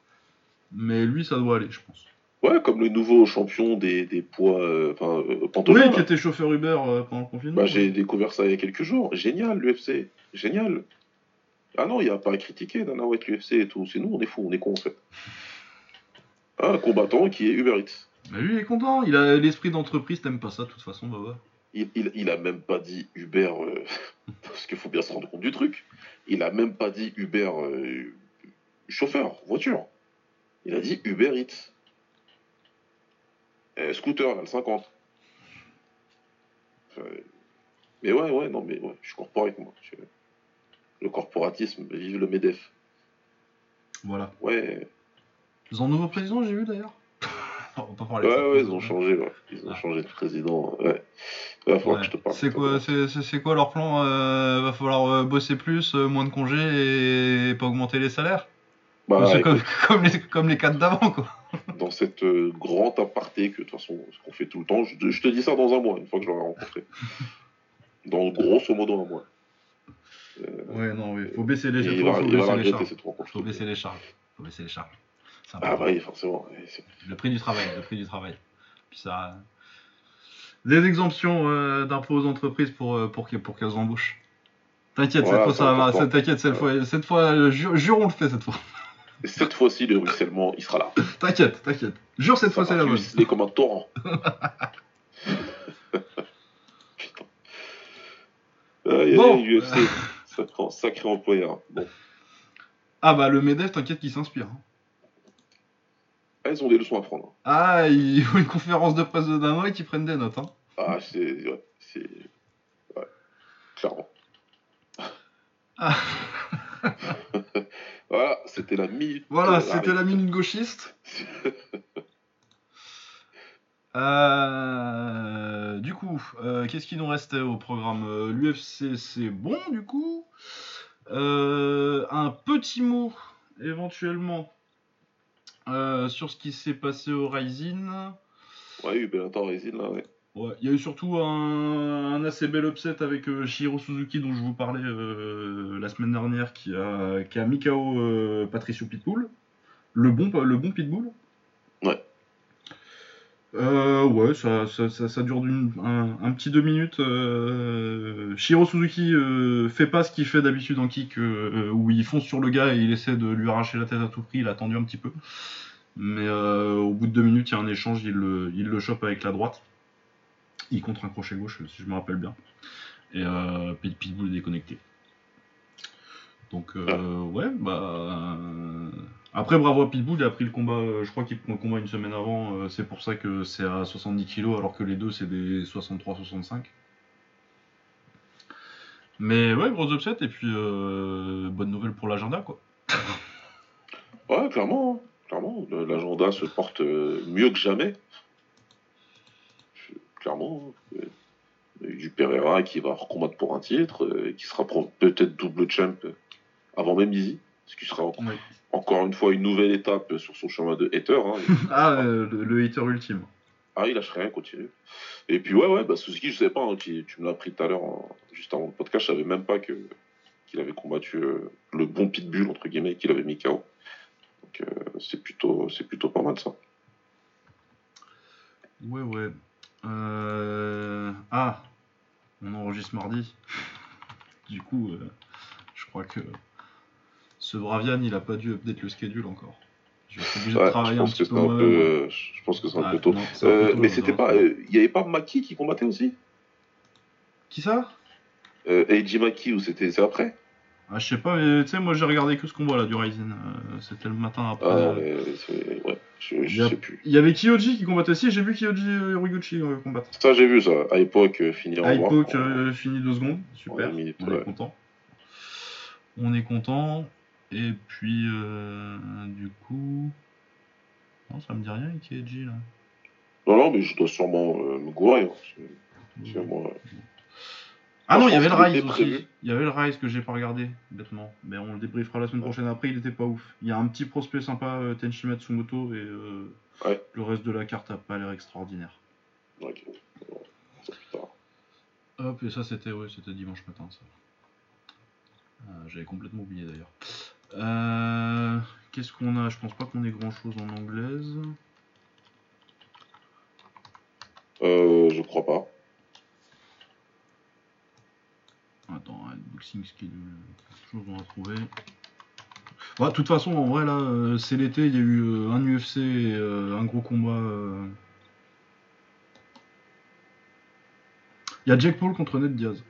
Mais lui, ça doit aller, je pense.
Ouais, comme le nouveau champion des, des poids. Euh, enfin,
euh, Oui, qui était chauffeur Uber euh, pendant le confinement.
Bah, j'ai découvert ça il y a quelques jours. Génial, l'UFC. Génial. Ah non, il n'y a pas à critiquer Dana White, l'UFC et tout. C'est nous, on est fous, on est cons en fait. Un combattant qui est Uber Eats.
Mais lui, il est content. Il a l'esprit d'entreprise, t'aimes pas ça de toute façon, bah ouais.
Il, il, il a même pas dit Uber. parce qu'il faut bien se rendre compte du truc. Il a même pas dit Uber chauffeur, voiture. Il a dit Uber Eats. Euh, scooter, là, le 50. mais ouais, ouais, non, mais ouais, je suis corporate, moi. Le corporatisme, vive le MEDEF.
Voilà.
Ouais.
Ils ont un nouveau président, j'ai vu d'ailleurs.
ouais, ouais, ils ont changé, ouais. Ils ont ah. changé de président, ouais.
Va falloir que je te parle. C'est quoi, c'est, quoi leur plan euh, Va falloir euh, bosser plus, moins de congés et pas augmenter les salaires bah, C'est comme, comme, les, comme les quatre d'avant, quoi
dans cette euh, grande aparté que de toute façon, ce qu'on fait tout le temps. Je, te dis ça dans un mois, une fois que je l'aurai rencontré. Dans grosso modo un mois.
Euh, ouais, non, il faut baisser les, il va, faut, il baisser, les charges. faut baisser les charges. faut baisser les charges.
Ah bah oui, forcément.
Le prix du travail, le prix du travail. Puis ça... Des exemptions euh, d'impôts aux entreprises pour, euh, pour, pour qu'elles embauchent. T'inquiète, cette fois ça va. T'inquiète, cette fois, cette fois, jure, on le fait cette fois.
Cette fois-ci, le ruissellement, il sera là.
T'inquiète, t'inquiète. Jure, cette fois, c'est la bonne.
C'est comme un torrent. Putain. Ah, bon. UFC, prend sacré employeur. Bon.
Ah bah, le MEDEF, t'inquiète qu'il s'inspire. Hein.
Ah, ils ont des leçons à prendre.
Ah, ils ont une conférence de presse de Danois et qui prennent des notes. Hein.
Ah, c'est. Ouais, c'est. Ouais, clairement.
Ah.
Voilà, c'était la minute.
Voilà, c'était la minute gauchiste. Euh, du coup, euh, qu'est-ce qui nous restait au programme? Euh, L'UFC, c'est bon, du coup. un petit mot, éventuellement, sur ce qui s'est passé au Rising.
Ouais, il y a eu Bellator Rising, là, ouais.
Ouais, il y a eu surtout un, assez bel upset avec euh, Shiro Suzuki dont je vous parlais euh, la semaine dernière qui a, qui a mis KO euh, Patricio Pitbull. Le bon, le bon Pitbull.
Ouais.
ouais, ça, ça, dure un, petit deux minutes. Shiro Suzuki fait pas ce qu'il fait d'habitude en kick où il fonce sur le gars et il essaie de lui arracher la tête à tout prix. Il a attendu un petit peu. Mais au bout de deux minutes, il y a un échange, il le, il le chope avec la droite il contre un crochet gauche, si je me rappelle bien. Et euh, Pitbull est déconnecté. Donc, euh, ah. ouais, bah. Euh, après, bravo à Pitbull, il a pris le combat, euh, je crois qu'il prend le combat une semaine avant, c'est pour ça que c'est à 70 kg, alors que les deux, c'est des 63-65. Mais ouais, gros upset, et puis bonne nouvelle pour l'agenda, quoi.
ouais, clairement, hein. clairement, l'agenda se porte mieux que jamais clairement. Euh, du Pereira qui va recombattre pour un titre, euh, qui sera peut-être double champ avant même Easy, ce qui sera encore une fois une nouvelle étape sur son chemin de hater. Hein.
ah, le, hater ultime.
Ah, il lâche rien, continue. Et puis ouais, ouais, bah Suzuki, je sais pas, hein, tu, me l'as appris tout à l'heure, juste avant le podcast, je savais même pas que qu'il avait combattu euh, le bon pitbull entre guillemets, qu'il avait mis KO. Donc c'est plutôt, c'est plutôt pas mal ça.
Ouais, ouais. Euh... Ah, on enregistre mardi. du coup, euh, je crois que ce Bravian, il a pas dû update le schedule encore. Je de travailler un
pense que
petit
c'est
peu
un peu, euh, je pense que c'est un
Ouais,
peu tôt.
non, c'est un peu
Euh,
tôt,
mais c'était pas, euh, il y avait pas Maki qui combattait aussi?
Qui ça?
Euh, Eiji Maki ou c'était c'est après?
Ah, Je sais pas, mais tu sais, moi j'ai regardé que ce combat là du Ryzen. Euh, C'était le matin après.
Ah,
euh,
mais ouais, je,
a-
sais plus.
Il y avait Kyoji qui combattait aussi, j'ai vu Kyoji euh, Horiguchi euh, combattre.
Ça j'ai vu ça. À l'époque, euh, finir en voir.
Euh, fini deux secondes, super.
Minute,
on
ouais.
est content. On est content. Et puis, euh, du coup. Non, ça me dit rien, Kyoji là.
Non, non, mais je dois sûrement euh, me gourer. hein. Moi.
Ah
Moi,
non, il y avait le Rise aussi. Il y avait le Rise que j'ai pas regardé, bêtement. Mais on le débriefera la semaine prochaine après, il était pas ouf. Il y a un petit prospect sympa, euh, Tenshi Matsumoto, et euh,
Ouais.
le reste de la carte a pas l'air extraordinaire.
Ok.
Hop, et ça c'était ouais, c'était dimanche matin ça. Euh, J'avais complètement oublié d'ailleurs. Euh, Qu'est-ce qu'on a? Je pense pas qu'on ait grand chose en anglaise.
Euh, je crois pas.
Attends, un boxing skill, quelque chose on va trouver. Ouais, de toute façon, en vrai là, euh, c'est l'été, il y a eu euh, un UFC et un gros combat. Il y a Jack Paul contre Ned Diaz.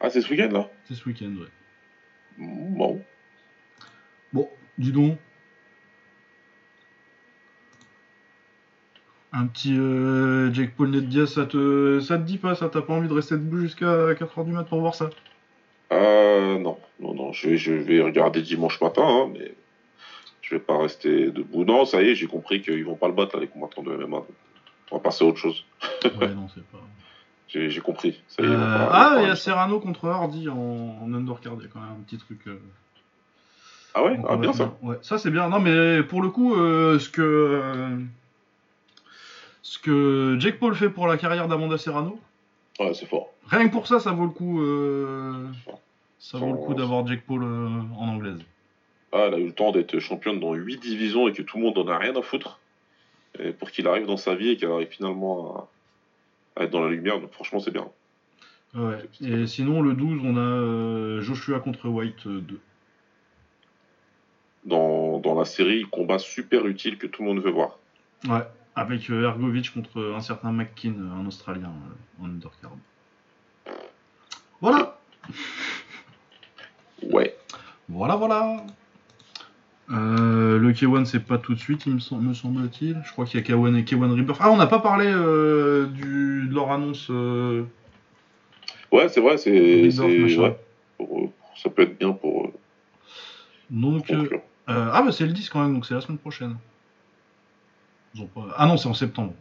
Ah, c'est ce week-end là?
C'est ce week-end, ouais.
Bon.
Bon, dis donc. Un petit euh, Jake Paul Diaz, ça te, ça te dit pas ça? T'as pas envie de rester debout jusqu'à 4h du mat pour voir ça?
Euh, non, non, non, je vais, je vais regarder dimanche matin, hein, mais je vais pas rester debout. Non, ça y est, j'ai compris qu'ils vont pas le battre, là, les combattants de MMA. On va passer à autre chose.
Ouais, non, c'est pas.
J'ai compris. Ça y est,
Euh, ah, il y a Serrano contre Hardy en, en undercard, il y a quand même un petit truc. euh,
Ah ouais?
Donc
Ah, bien ça.
Ouais, ça c'est bien. Non, mais pour le coup, euh, ce que. euh, ce que Jake Paul fait pour la carrière d'Amanda Serrano,
Ouais, c'est fort.
rien que pour ça, ça vaut le coup. euh, ça vaut le coup d'avoir Jake Paul euh, en anglaise.
Ah, elle a eu le temps d'être championne dans 8 divisions et que tout le monde en a rien à foutre. Et pour qu'il arrive dans sa vie et qu'elle arrive finalement à, à être dans la lumière, donc franchement, c'est bien.
Ouais. Et sinon, le 12, on a Joshua contre White euh, 2.
Dans, dans la série, combat super utile que tout le monde veut voir.
Ouais. Avec euh, Ergovic contre un certain McKean, euh, un Australien, euh, en undercard. Voilà
Ouais.
Voilà, voilà Euh, Le K1, c'est pas tout de suite, il me, sem- me semble-t-il. Je crois qu'il y a K1 et K1 Rebirth. Ah, on n'a pas parlé euh, du, de leur annonce. euh,
Ouais, c'est vrai, c'est. Ouais. Ça peut être bien pour,
Donc,
pour
euh, ah, bah c'est le 10 quand même, donc c'est la semaine prochaine. Ils ont pas- Ah non, c'est en septembre.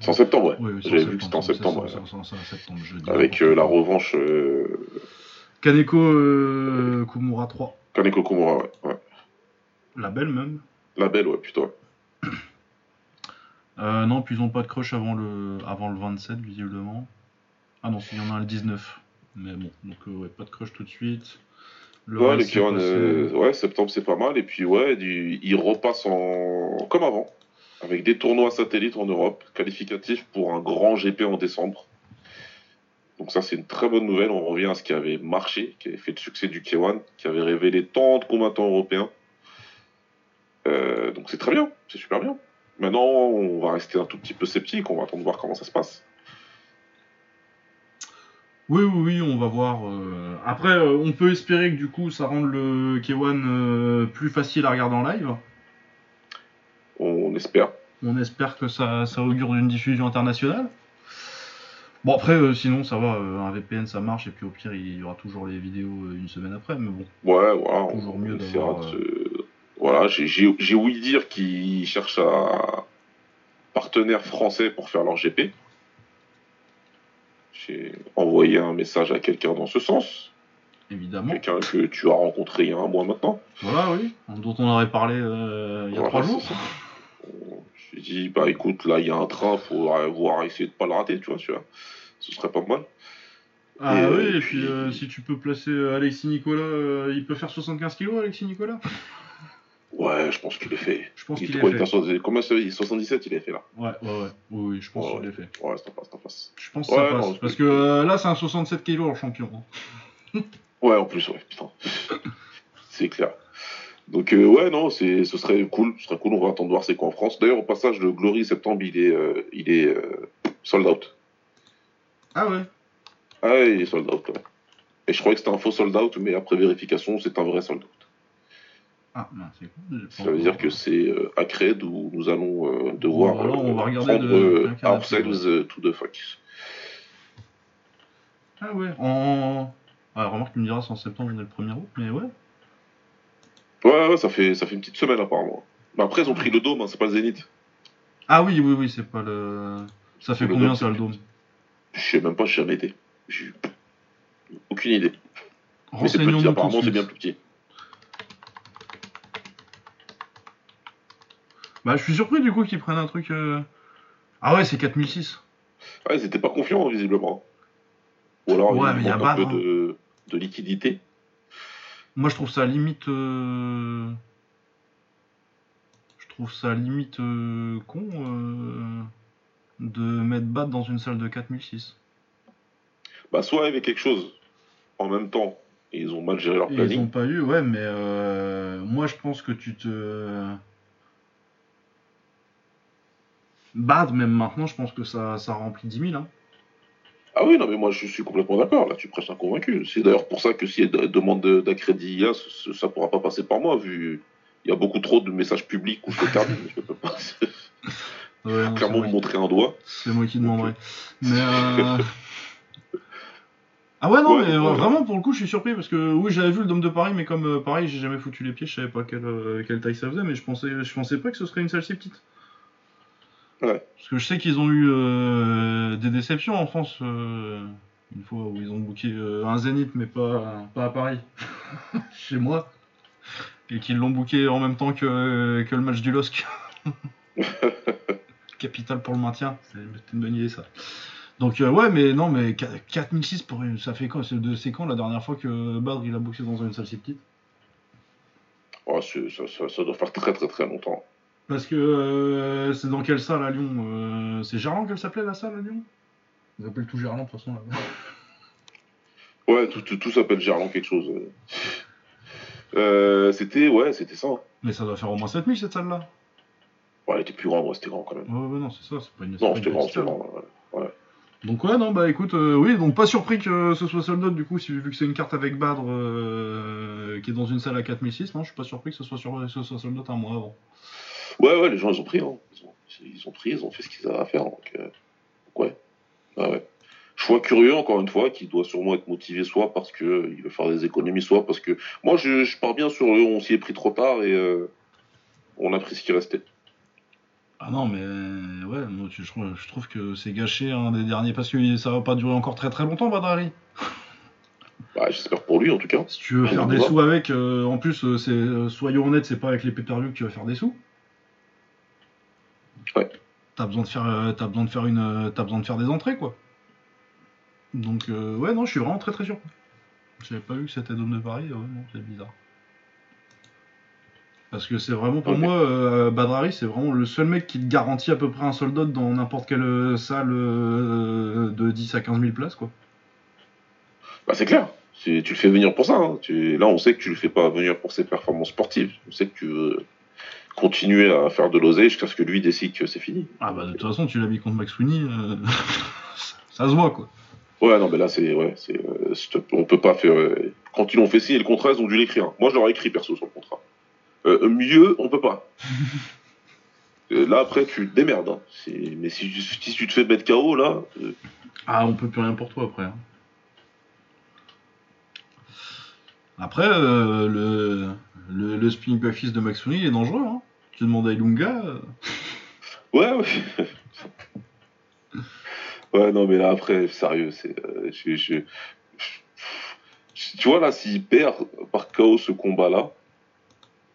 C'est en septembre, ouais.
Oui, oui,
J'avais vu que c'était en septembre.
c'est- en septembre,
Avec euh, la revanche euh,
Kaneko Kumura 3.
Kaneko Komura, ouais. ouais.
La belle même.
La belle, ouais, putain.
Euh, non, puis ils ont pas de crush avant le, avant le 27, visiblement. Ah non, il y en a un le 19. Mais bon, donc euh, ouais, pas de crush tout de suite. Le
ouais, les Kiran, euh, ouais, septembre, c'est pas mal. Et puis, ouais, du- il repasse en... comme avant, avec des tournois satellites en Europe, qualificatifs pour un grand GP en décembre. Donc ça, c'est une très bonne nouvelle. On revient à ce qui avait marché, qui avait fait le succès du K1, qui avait révélé tant de combattants européens. Euh, donc c'est très bien, c'est super bien. Maintenant, on va rester un tout petit peu sceptique, on va attendre de voir comment ça se passe.
Oui, oui, oui, on va voir. euh. Après, euh, on peut espérer que du coup, ça rende le K1 euh, plus facile à regarder en live.
On espère.
On espère que ça, ça augure d'une diffusion internationale. Bon, après, euh, sinon, ça va, euh, un VPN ça marche, et puis au pire, il y aura toujours les vidéos euh, une semaine après, mais bon.
Ouais, voilà.
Toujours
on
mieux
essaiera
d'avoir,
de se- Voilà, j'ai- j'ai j'ai ouï dire qu'ils cherchent à partenaire français pour faire leur GP. J'ai envoyé un message à quelqu'un dans ce sens.
Évidemment.
Quelqu'un que tu as rencontré il y a un mois maintenant.
Voilà, oui. Dont on aurait parlé euh, il y a
Voilà,
trois jours.
J'ai dit, bah écoute, là il y a un train, faut voir essayer de pas le rater, tu vois, tu vois. Ce serait pas mal.
Ah
Et,
oui, et puis euh, si tu peux placer euh, Alexis Nicolas, euh, il peut faire 75 kilos, Alexis Nicolas?
Ouais, je pense qu'il est fait.
Je pense
Il
qu'il
est quoi,
est fait.
Combien c'est 77 il est fait là
Ouais, ouais, ouais. Oui, je pense
Ouais,
qu'il est fait.
Ouais, c'est en passe, en passe.
Je pense que
Ouais,
ça passe.
non,
parce que euh, là, c'est un 67 kilos en champion. hein.
Ouais, en plus, ouais, putain. c'est clair. Donc, euh, ouais, non, ce serait cool. Ce serait cool, on va attendre de voir c'est quoi en France. D'ailleurs, au passage, le Glory septembre, il est, euh, il est euh, sold out.
Ah ouais
Ah, ouais, il est sold out, ouais. Et je croyais que c'était un faux sold out, mais après vérification, c'est un vrai sold out.
Ah, non, c'est cool. j'ai pas
Ça veut dire que c'est euh, à Cred où nous allons euh, devoir
alors, on va
euh,
regarder
prendre
de-
euh, ourselves euh, to the fuck.
Ah ouais, en. Ah, remarque, tu me diras, c'est en septembre, on est le 1er août, mais ouais.
Ouais, ouais, ça fait, ça fait une petite semaine apparemment. Mais après, ils ont pris le dôme, hein, c'est pas le Zénith.
Ah oui, oui, oui, c'est pas le. Ça fait
Le
combien
dôme,
ça le dôme?
Je sais même pas, j'ai jamais été. J'ai aucune idée. Mais c'est petit, apparemment, c'est bien plus petit.
Bah, je suis surpris du coup qu'ils prennent un truc. euh, Ah ouais, c'est 4006.
Ouais, ils étaient pas confiants, visiblement. Ou alors,
Ouais,
il
mais y a
manque un peu de, de liquidité.
Moi, je trouve ça limite. euh, Je trouve ça limite euh, con euh, de mettre Bat dans une salle de 4006.
Bah, soit il y avait quelque chose en même temps, et ils ont mal géré leur
Et ils
planning.
ont pas eu, ouais, mais euh, moi je pense que tu te. Bad, même maintenant, je pense que ça, ça remplit 10 000. Hein.
Ah oui, non, mais moi je suis complètement d'accord, là tu prêches un convaincu. C'est d'ailleurs pour ça que si elle demande de- d'accrédit IA, ça pourra pas passer par moi, vu il y a beaucoup trop de messages publics où je termine. je peux pas
Ouais, non, c'est
clairement me montrer un doigt.
C'est moi qui demanderai. Mais. euh, Ah ouais, non,
Ouais,
mais
ouais.
vraiment, pour le coup, je suis surpris parce que oui, j'avais vu le Dôme de Paris, mais comme euh, pareil, j'ai jamais foutu les pieds, je savais pas quelle, euh, quelle taille ça faisait, mais je pensais, je pensais pas que ce serait une salle si petite.
Ouais.
Parce que je sais qu'ils ont eu euh, des déceptions en France, euh, une fois où ils ont booké euh, un Zénith, mais pas, pas à Paris, chez moi, et qu'ils l'ont booké en même temps que, que le match du LOSC. Capital pour le maintien, c'est une bonne idée ça. Donc ouais, mais non, mais 4- 4006 pour une- ça fait quoi? C'est quand la dernière fois que Badr il a boxé dans une salle si petite?
Oh, ça, ça- ça doit faire très très très longtemps.
Parce que euh, c'est dans quelle salle à Lyon Euh, C'est Gerland qu'elle s'appelait la salle à Lyon? Ils appellent tout Gerland de toute façon là.
Ouais, tout, tout, tout s'appelle Gerland quelque chose. Euh, c'était, ouais, c'était ça.
Mais ça doit faire au moins 7000 cette salle là.
Ouais, elle était plus grande, ouais, c'était grand quand même.
Ouais, ouais, non, c'est ça, c'est pas une
Non, c'était grand, c'était
salle.
grand. ouais.
Donc ouais, non, bah écoute, euh, oui, donc pas surpris que ce soit sold out du coup, si, vu que c'est une carte avec Badr euh, qui est dans une salle à 4006, non, je suis pas surpris que ce soit, sur, que ce soit sold out un mois avant.
Ouais, ouais, les gens, ils ont pris. Hein. Ils, ont, ils ont pris, ils ont fait ce qu'ils avaient à faire. Donc, euh, donc ouais. Ah ouais. Choix curieux, encore une fois, qui doit sûrement être motivé soit parce qu'il veut faire des économies, soit parce que. Moi, je, je pars bien sur le on s'y est pris trop tard et euh, on a pris ce qui restait.
Ah non, mais ouais, moi, je, je trouve- que c'est gâché un des derniers, parce que ça va pas durer encore très très longtemps, Badrari.
Bah, J'espère pour lui, en tout cas.
Si tu veux faire des sous avec, euh, en plus, euh, c'est, euh, soyons honnêtes, c'est pas avec les pay-per-view que tu vas faire des sous.
Ouais.
T'as besoin de faire, euh, t'as besoin de faire une, euh, t'as besoin de faire des entrées, quoi. Donc euh, ouais, non, je suis vraiment très très surpris. J'avais pas vu que c'était Dôme de Paris, ouais, non, c'est bizarre. Parce que c'est vraiment pour moi, euh, Badrari, c'est vraiment le seul mec qui te garantit à peu près un soldat dans n'importe quelle salle euh, de 10 à 15 000 places, quoi.
Bah, c'est clair. Tu le fais venir pour ça. hein. Tu- Là, on sait que tu le fais pas venir pour ses performances sportives. On sait que tu veux continuer à faire de l'oseille jusqu'à ce que lui décide que c'est fini.
Ah bah de toute façon, tu l'as mis contre Max euh, ça, se voit, quoi.
Ouais, non, mais là, c'est. Ouais, c'est euh, on peut pas faire. euh, Quand ils l'ont fait signer le contrat, ils ont dû l'écrire. Moi, je l'aurais écrit perso sur le contrat. Mieux, on peut pas. Là, après, tu te démerdes. hein. Mais si, si tu te fais mettre KO, là.
Ah, on peut plus rien pour toi après. hein. Après, le, le, le spinning back fist de Max il est dangereux. Hein. Tu demandes à Ilunga. euh,
Ouais, ouais. ouais, non, mais là, après, sérieux, c'est. euh, je- je- je- Tu vois, là, s'il perd par KO ce combat-là,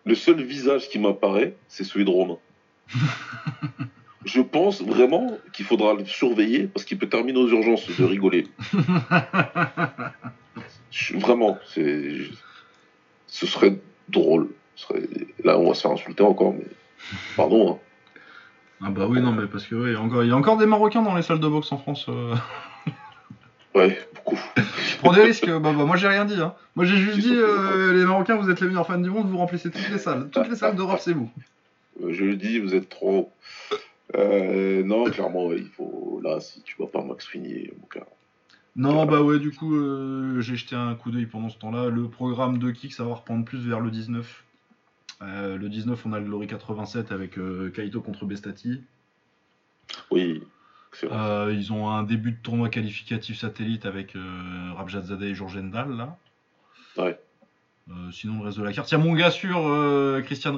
le seul visage qui m'apparaît, c'est celui de Romain. Je pense vraiment qu'il faudra le surveiller parce qu'il peut terminer aux urgences de rigoler. Je- Vraiment, Ce serait drôle. Là, on va se faire insulter encore, mais. Pardon, hein.
Ah bah oui, non, mais parce que ouais, il y a encore, il y a encore des Marocains dans les salles de boxe en France. euh.
Ouais, beaucoup.
Tu prends des risques bah, bah, moi j'ai rien dit. Hein. Moi j'ai juste dit, euh, les Marocains, vous êtes les meilleurs fans du monde, vous remplissez toutes les salles. Toutes les salles d'Europe, c'est vous.
Euh, Je le dis, vous êtes trop. Euh, non, clairement, il faut. Là, si tu vois pas Max Sweeney, mon.
Non, bah ouais, du coup, euh, j'ai jeté un coup d'œil pendant ce temps-là. Le programme de kick, ça va reprendre plus vers le 19. Euh, le 19, on a le Glory 87 avec euh, Kaito contre Bestati.
Oui,
ils ont un début de tournoi qualificatif satellite avec Rabjadzadeh et Jorgendal, là.
Ouais.
Euh, sinon, le reste de la carte. Il y a mon gars sûr, Christian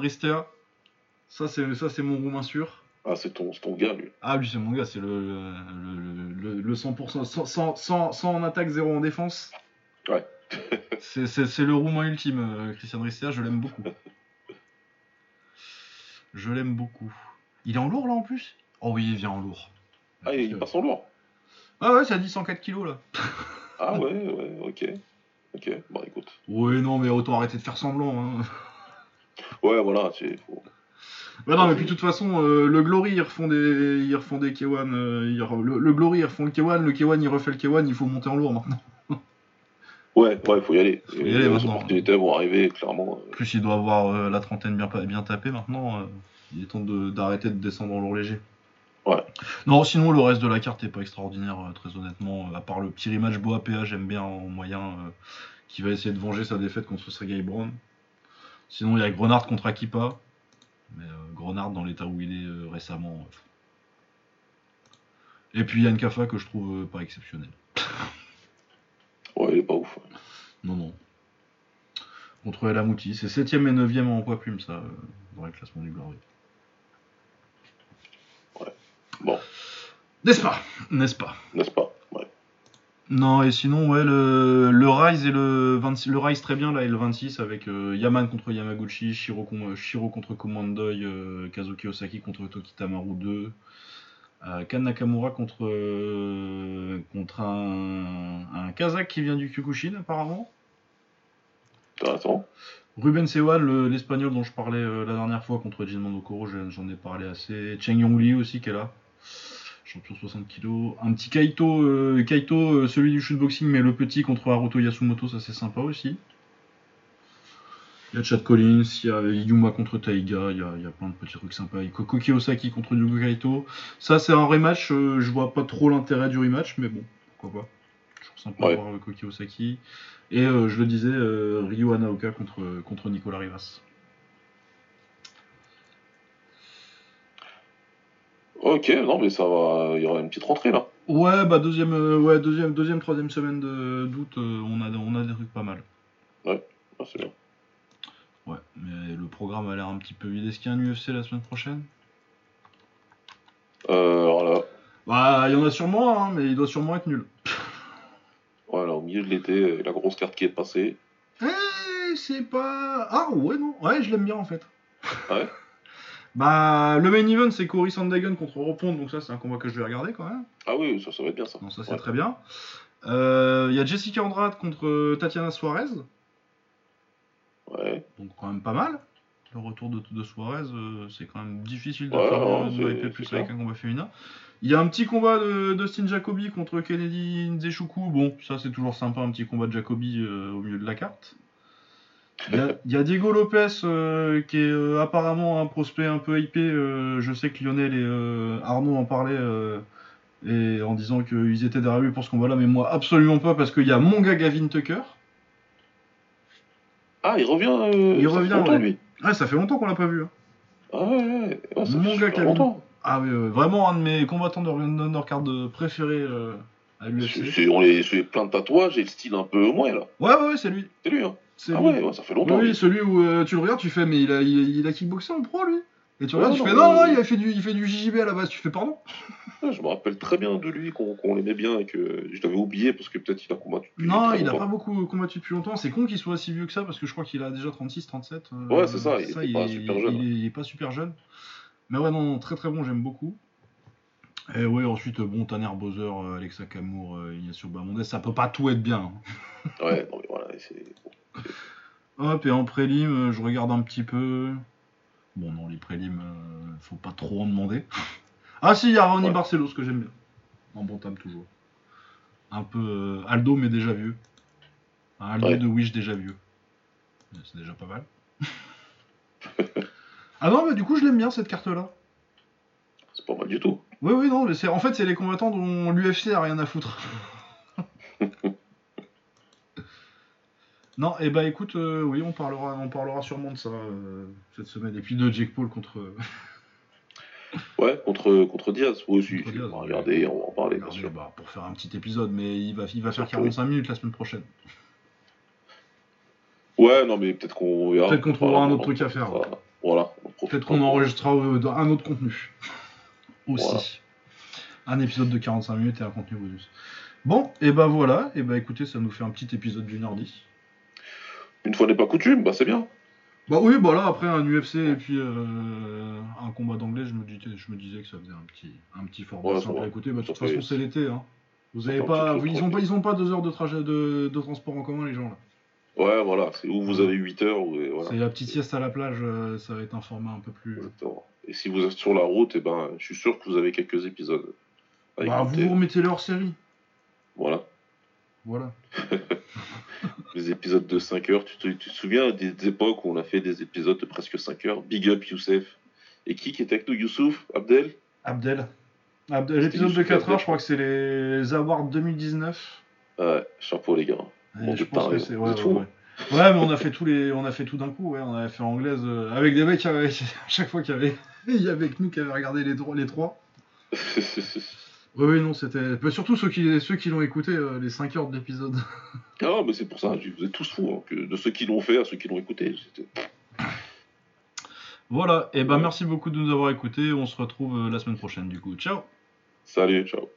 c'est ça, c'est mon roumain sûr.
Ah, c'est ton, c'est ton gars, lui.
Ah, lui, c'est mon gars, c'est le, le, le, le- le 100%, 100, 100, 100, 100 en attaque, 0 en défense.
Ouais.
c'est, c'est, c'est le roumain ultime, euh, Christian Ristea, je l'aime beaucoup. Je l'aime beaucoup. Il est en lourd là en plus? Oh oui, il vient en lourd.
Ah, il passe en lourd.
Ah ouais, ça dit 104 kilos là.
Ah, ouais, ouais, ok. Ok, bon, écoute.
Oui, non, mais autant arrêter de faire semblant. Hein.
Ouais, voilà, tu faut...
Bah non, mais puis de toute façon, euh, le Glory, ils refont des, ils refont des K1. euh, ils re- le, le Glory, ils refont le K1. Le K1, il refait le K1. Il faut monter en lourd maintenant.
Ouais, ouais, faut y aller.
Faut y aller
les
maintenant.
opportunités vont arriver, clairement.
En plus, il doit avoir euh, la trentaine bien, pa- bien tapée maintenant. euh, il est temps de- d'arrêter de, descendre en lourd léger.
Ouais.
Non, sinon, le reste de la carte est pas extraordinaire, euh, très honnêtement. euh, À part le petit rematch Boa PA, j'aime bien en moyen, euh, qui va essayer de venger sa défaite contre Sergei Brown. Sinon, il y a Grenard contre Akipa. Mais euh, Grenard, dans l'état où il est euh, récemment. euh, Et puis Yann Kafa, que je trouve pas exceptionnel.
Ouais, il est pas ouf.
Non, non. Contre El Amouti. C'est 7ème et 9ème en poids plume, ça, dans le classement du Glory.
Bon,
N'est-ce pas? N'est-ce pas?
N'est-ce pas? Ouais.
Non, et sinon, ouais, le, le Rise et le 26, le Rise très bien là, et le 26 avec euh, Yaman contre Yamaguchi, Shiro, con- euh, Shiro contre Komandoi, euh, Kazuki Osaki contre Toki Tamaru 2, euh, Kan Nakamura contre, contre un, un Kazakh qui vient du Kyokushin apparemment.
Intéressant.
Ruben Sewan, le- l'espagnol dont je parlais la dernière fois contre Jinman Okoro, je- j'en ai parlé assez. Cheng Yongli aussi qui est là, champion 60 kg. Un petit Kaito, euh, Kaito euh, celui du shootboxing, mais le petit contre Haruto Yasumoto, ça c'est sympa aussi. Il y a Chad Collins, il y a Yuma contre Taiga, il y a, il y a plein de petits trucs sympas. Il y a Koko Kiyosaki contre Yugo Kaito. Ça c'est un rematch, euh, je vois pas trop l'intérêt du rematch, mais bon, pourquoi pas. Toujours sympa
Ouais.
de voir Koko Kiyosaki. Et euh, je le disais, Ryu Hanaoka contre, contre Nicolas Rivas.
Ok, non, mais ça va. Il y aura une petite rentrée là.
Ouais, bah deuxième, euh, ouais, deuxième, deuxième, troisième semaine de- d'août, euh, on, a, on a des trucs pas mal.
Ah, c'est bien.
Ouais, mais le programme a l'air un petit peu vide. Est-ce qu'il y a un UFC la semaine prochaine?
Euh, alors là,
Bah, il y en a sûrement, hein, mais il doit sûrement être nul.
voilà, au milieu de l'été, la grosse carte qui est passée.
Eh, c'est pas. Ah, ouais, non. Ouais, je l'aime bien en fait.
Ah ouais?
Bah, le main event, c'est Cory Sandhagen contre Repond, donc ça, c'est un combat que je vais regarder quand même.
Ah oui, ça, ça va être bien ça.
Donc, ça, c'est
Ouais.
très bien. Euh, Il y a Jessica Andrade contre euh, Tatiana Suarez,
Ouais,
donc quand même pas mal. Le retour de, de Suarez, euh, c'est quand même difficile de
Ouais,
faire
ouais,
de, plus avec un combat féminin. Il y a un petit combat de Dustin Jacoby contre Kennedy Nzechukwu. Bon, ça c'est toujours sympa, un petit combat de Jacoby euh, au milieu de la carte. Il y a, il y a Diego Lopez euh, qui est euh, apparemment un prospect un peu hypé. euh, je sais que Lionel et Arnaud en parlaient et en disant qu'ils étaient derrière lui pour ce combat-là, mais moi absolument pas parce qu'il y a mon gars Gavin Tucker.
Ah, il revient. euh,
Il revient, ouais.
lui.
Ah, ça fait longtemps qu'on l'a pas vu. hein.
Ah ouais, ouais. ouais ça
Mon
fait
gars Kevin.
longtemps.
Ah oui, ouais, vraiment un de mes combattants de undercard préférés à l'UFC.
c'est- On est plein de tatouages et le style un peu moins là.
Ouais, ouais, ouais, c'est lui.
C'est lui, hein. Ah ouais, ouais, ça fait longtemps.
Oui,
lui.
celui où euh, tu le regardes, tu fais, mais il a, il, il a kickboxé en pro, lui. Et tu
Ouais,
regardes, tu
non,
fais, non, non, il a fait du, il fait du JJB à la base. Tu fais, pardon
Ouais, je me rappelle très bien de lui, qu'on qu'on l'aimait bien et que je l'avais oublié parce que peut-être il a combattu. depuis
Non, il a
longtemps.
pas beaucoup combattu depuis longtemps. C'est con qu'il soit aussi vieux que ça parce que je crois qu'il a déjà 36, 37. euh,
Ouais, c'est ça, il était pas super jeune.
Il est, il est pas super jeune. Mais ouais, non, non, très très bon, j'aime beaucoup. Et ouais, ensuite, euh, bon, Tanner Bowser, euh, Alexa Kamour, Ignacio Bamondes, ça peut pas tout être bien. hein.
Ouais, non, mais voilà, c'est.
Hop, et en prélim, euh, je regarde un petit peu. Bon, non, les prélims, euh, faut pas trop en demander. ah si, il y a Ronnie
Ouais.
Barcelos que j'aime bien. En bon table toujours. un peu euh, Aldo, mais déjà vieux. Un Aldo
Ouais.
de Wish déjà vieux. C'est déjà pas mal. ah non, mais du coup, je l'aime bien cette carte-là.
C'est pas mal du tout.
Oui, oui, non, mais c'est en fait, c'est les combattants dont l'UFC a rien à foutre. non, et bah écoute, euh, oui, on parlera, on parlera sûrement de ça euh, cette semaine. Et puis de Jake Paul contre.
Ouais, contre, contre Diaz. Oui, si,
Contre
si,
Diaz,
on va
ouais.
regarder, on va en parler, bien sûr.
bah, pour faire un petit épisode, mais il va, il va faire
Surtout.
45 minutes la semaine prochaine.
Ouais, non, mais peut-être qu'on verra.
Peut-être qu'on trouvera un autre truc à faire.
Voilà,
Peut-être qu'on enregistrera euh, un autre contenu. Aussi.
Voilà.
Un épisode de 45 minutes et un contenu bonus. Bon, et bah voilà, et bah écoutez, ça nous fait un petit épisode d'une heure 10.
Une fois n'est pas coutume, bah c'est bien.
Bah oui, bah là, après un UFC et puis euh, un combat d'anglais, je me, disais, je me disais que ça faisait un petit, un petit format
Ouais,
simple à écouter. Bah, de toute façon, c'est l'été. Hein. Vous avez pas, ils, ont pas, ils ont pas deux heures de trajet de, de transport en commun, les gens là.
Ouais, voilà, c'est où vous avez 8 heures. et voilà.
C'est la petite sieste à la plage, euh, ça va être un format un peu plus.
Exactement. Et si vous êtes sur la route, eh ben, je suis sûr que vous avez quelques épisodes. à
Bah,
écouter.
vous remettez leur série.
Voilà.
Voilà.
Des épisodes de 5 heures. Tu te, tu te souviens des époques où on a fait des épisodes de presque 5 heures? Big up Youssef. Et qui qui était avec nous? Youssouf? Abdel?
Abdel. Abdel L'épisode de
Youssouf
4
Abdel.
heures, je crois que c'est les Awards 2019.
Ouais, chapeau les gars. Bon,
je pense que c'est. Ouais, ouais,
fous.
ouais. Ouais, mais on a fait tous les, on a fait tout d'un coup. Ouais, on avait fait anglaise euh, avec des mecs à chaque fois qu'il y avait, il y avait que nous qui avaient regardé les, les trois. Oui, oui, non, c'était. bah, surtout ceux qui, ceux qui l'ont écouté, euh, les 5 heures de l'épisode.
ah, mais c'est pour ça, vous êtes tous fous. hein, que de ceux qui l'ont fait à ceux qui l'ont écouté. c'était-
Voilà, et ben
Ouais.
merci beaucoup de nous avoir écoutés. On se retrouve euh, la semaine prochaine, du coup. Ciao!
Salut, ciao.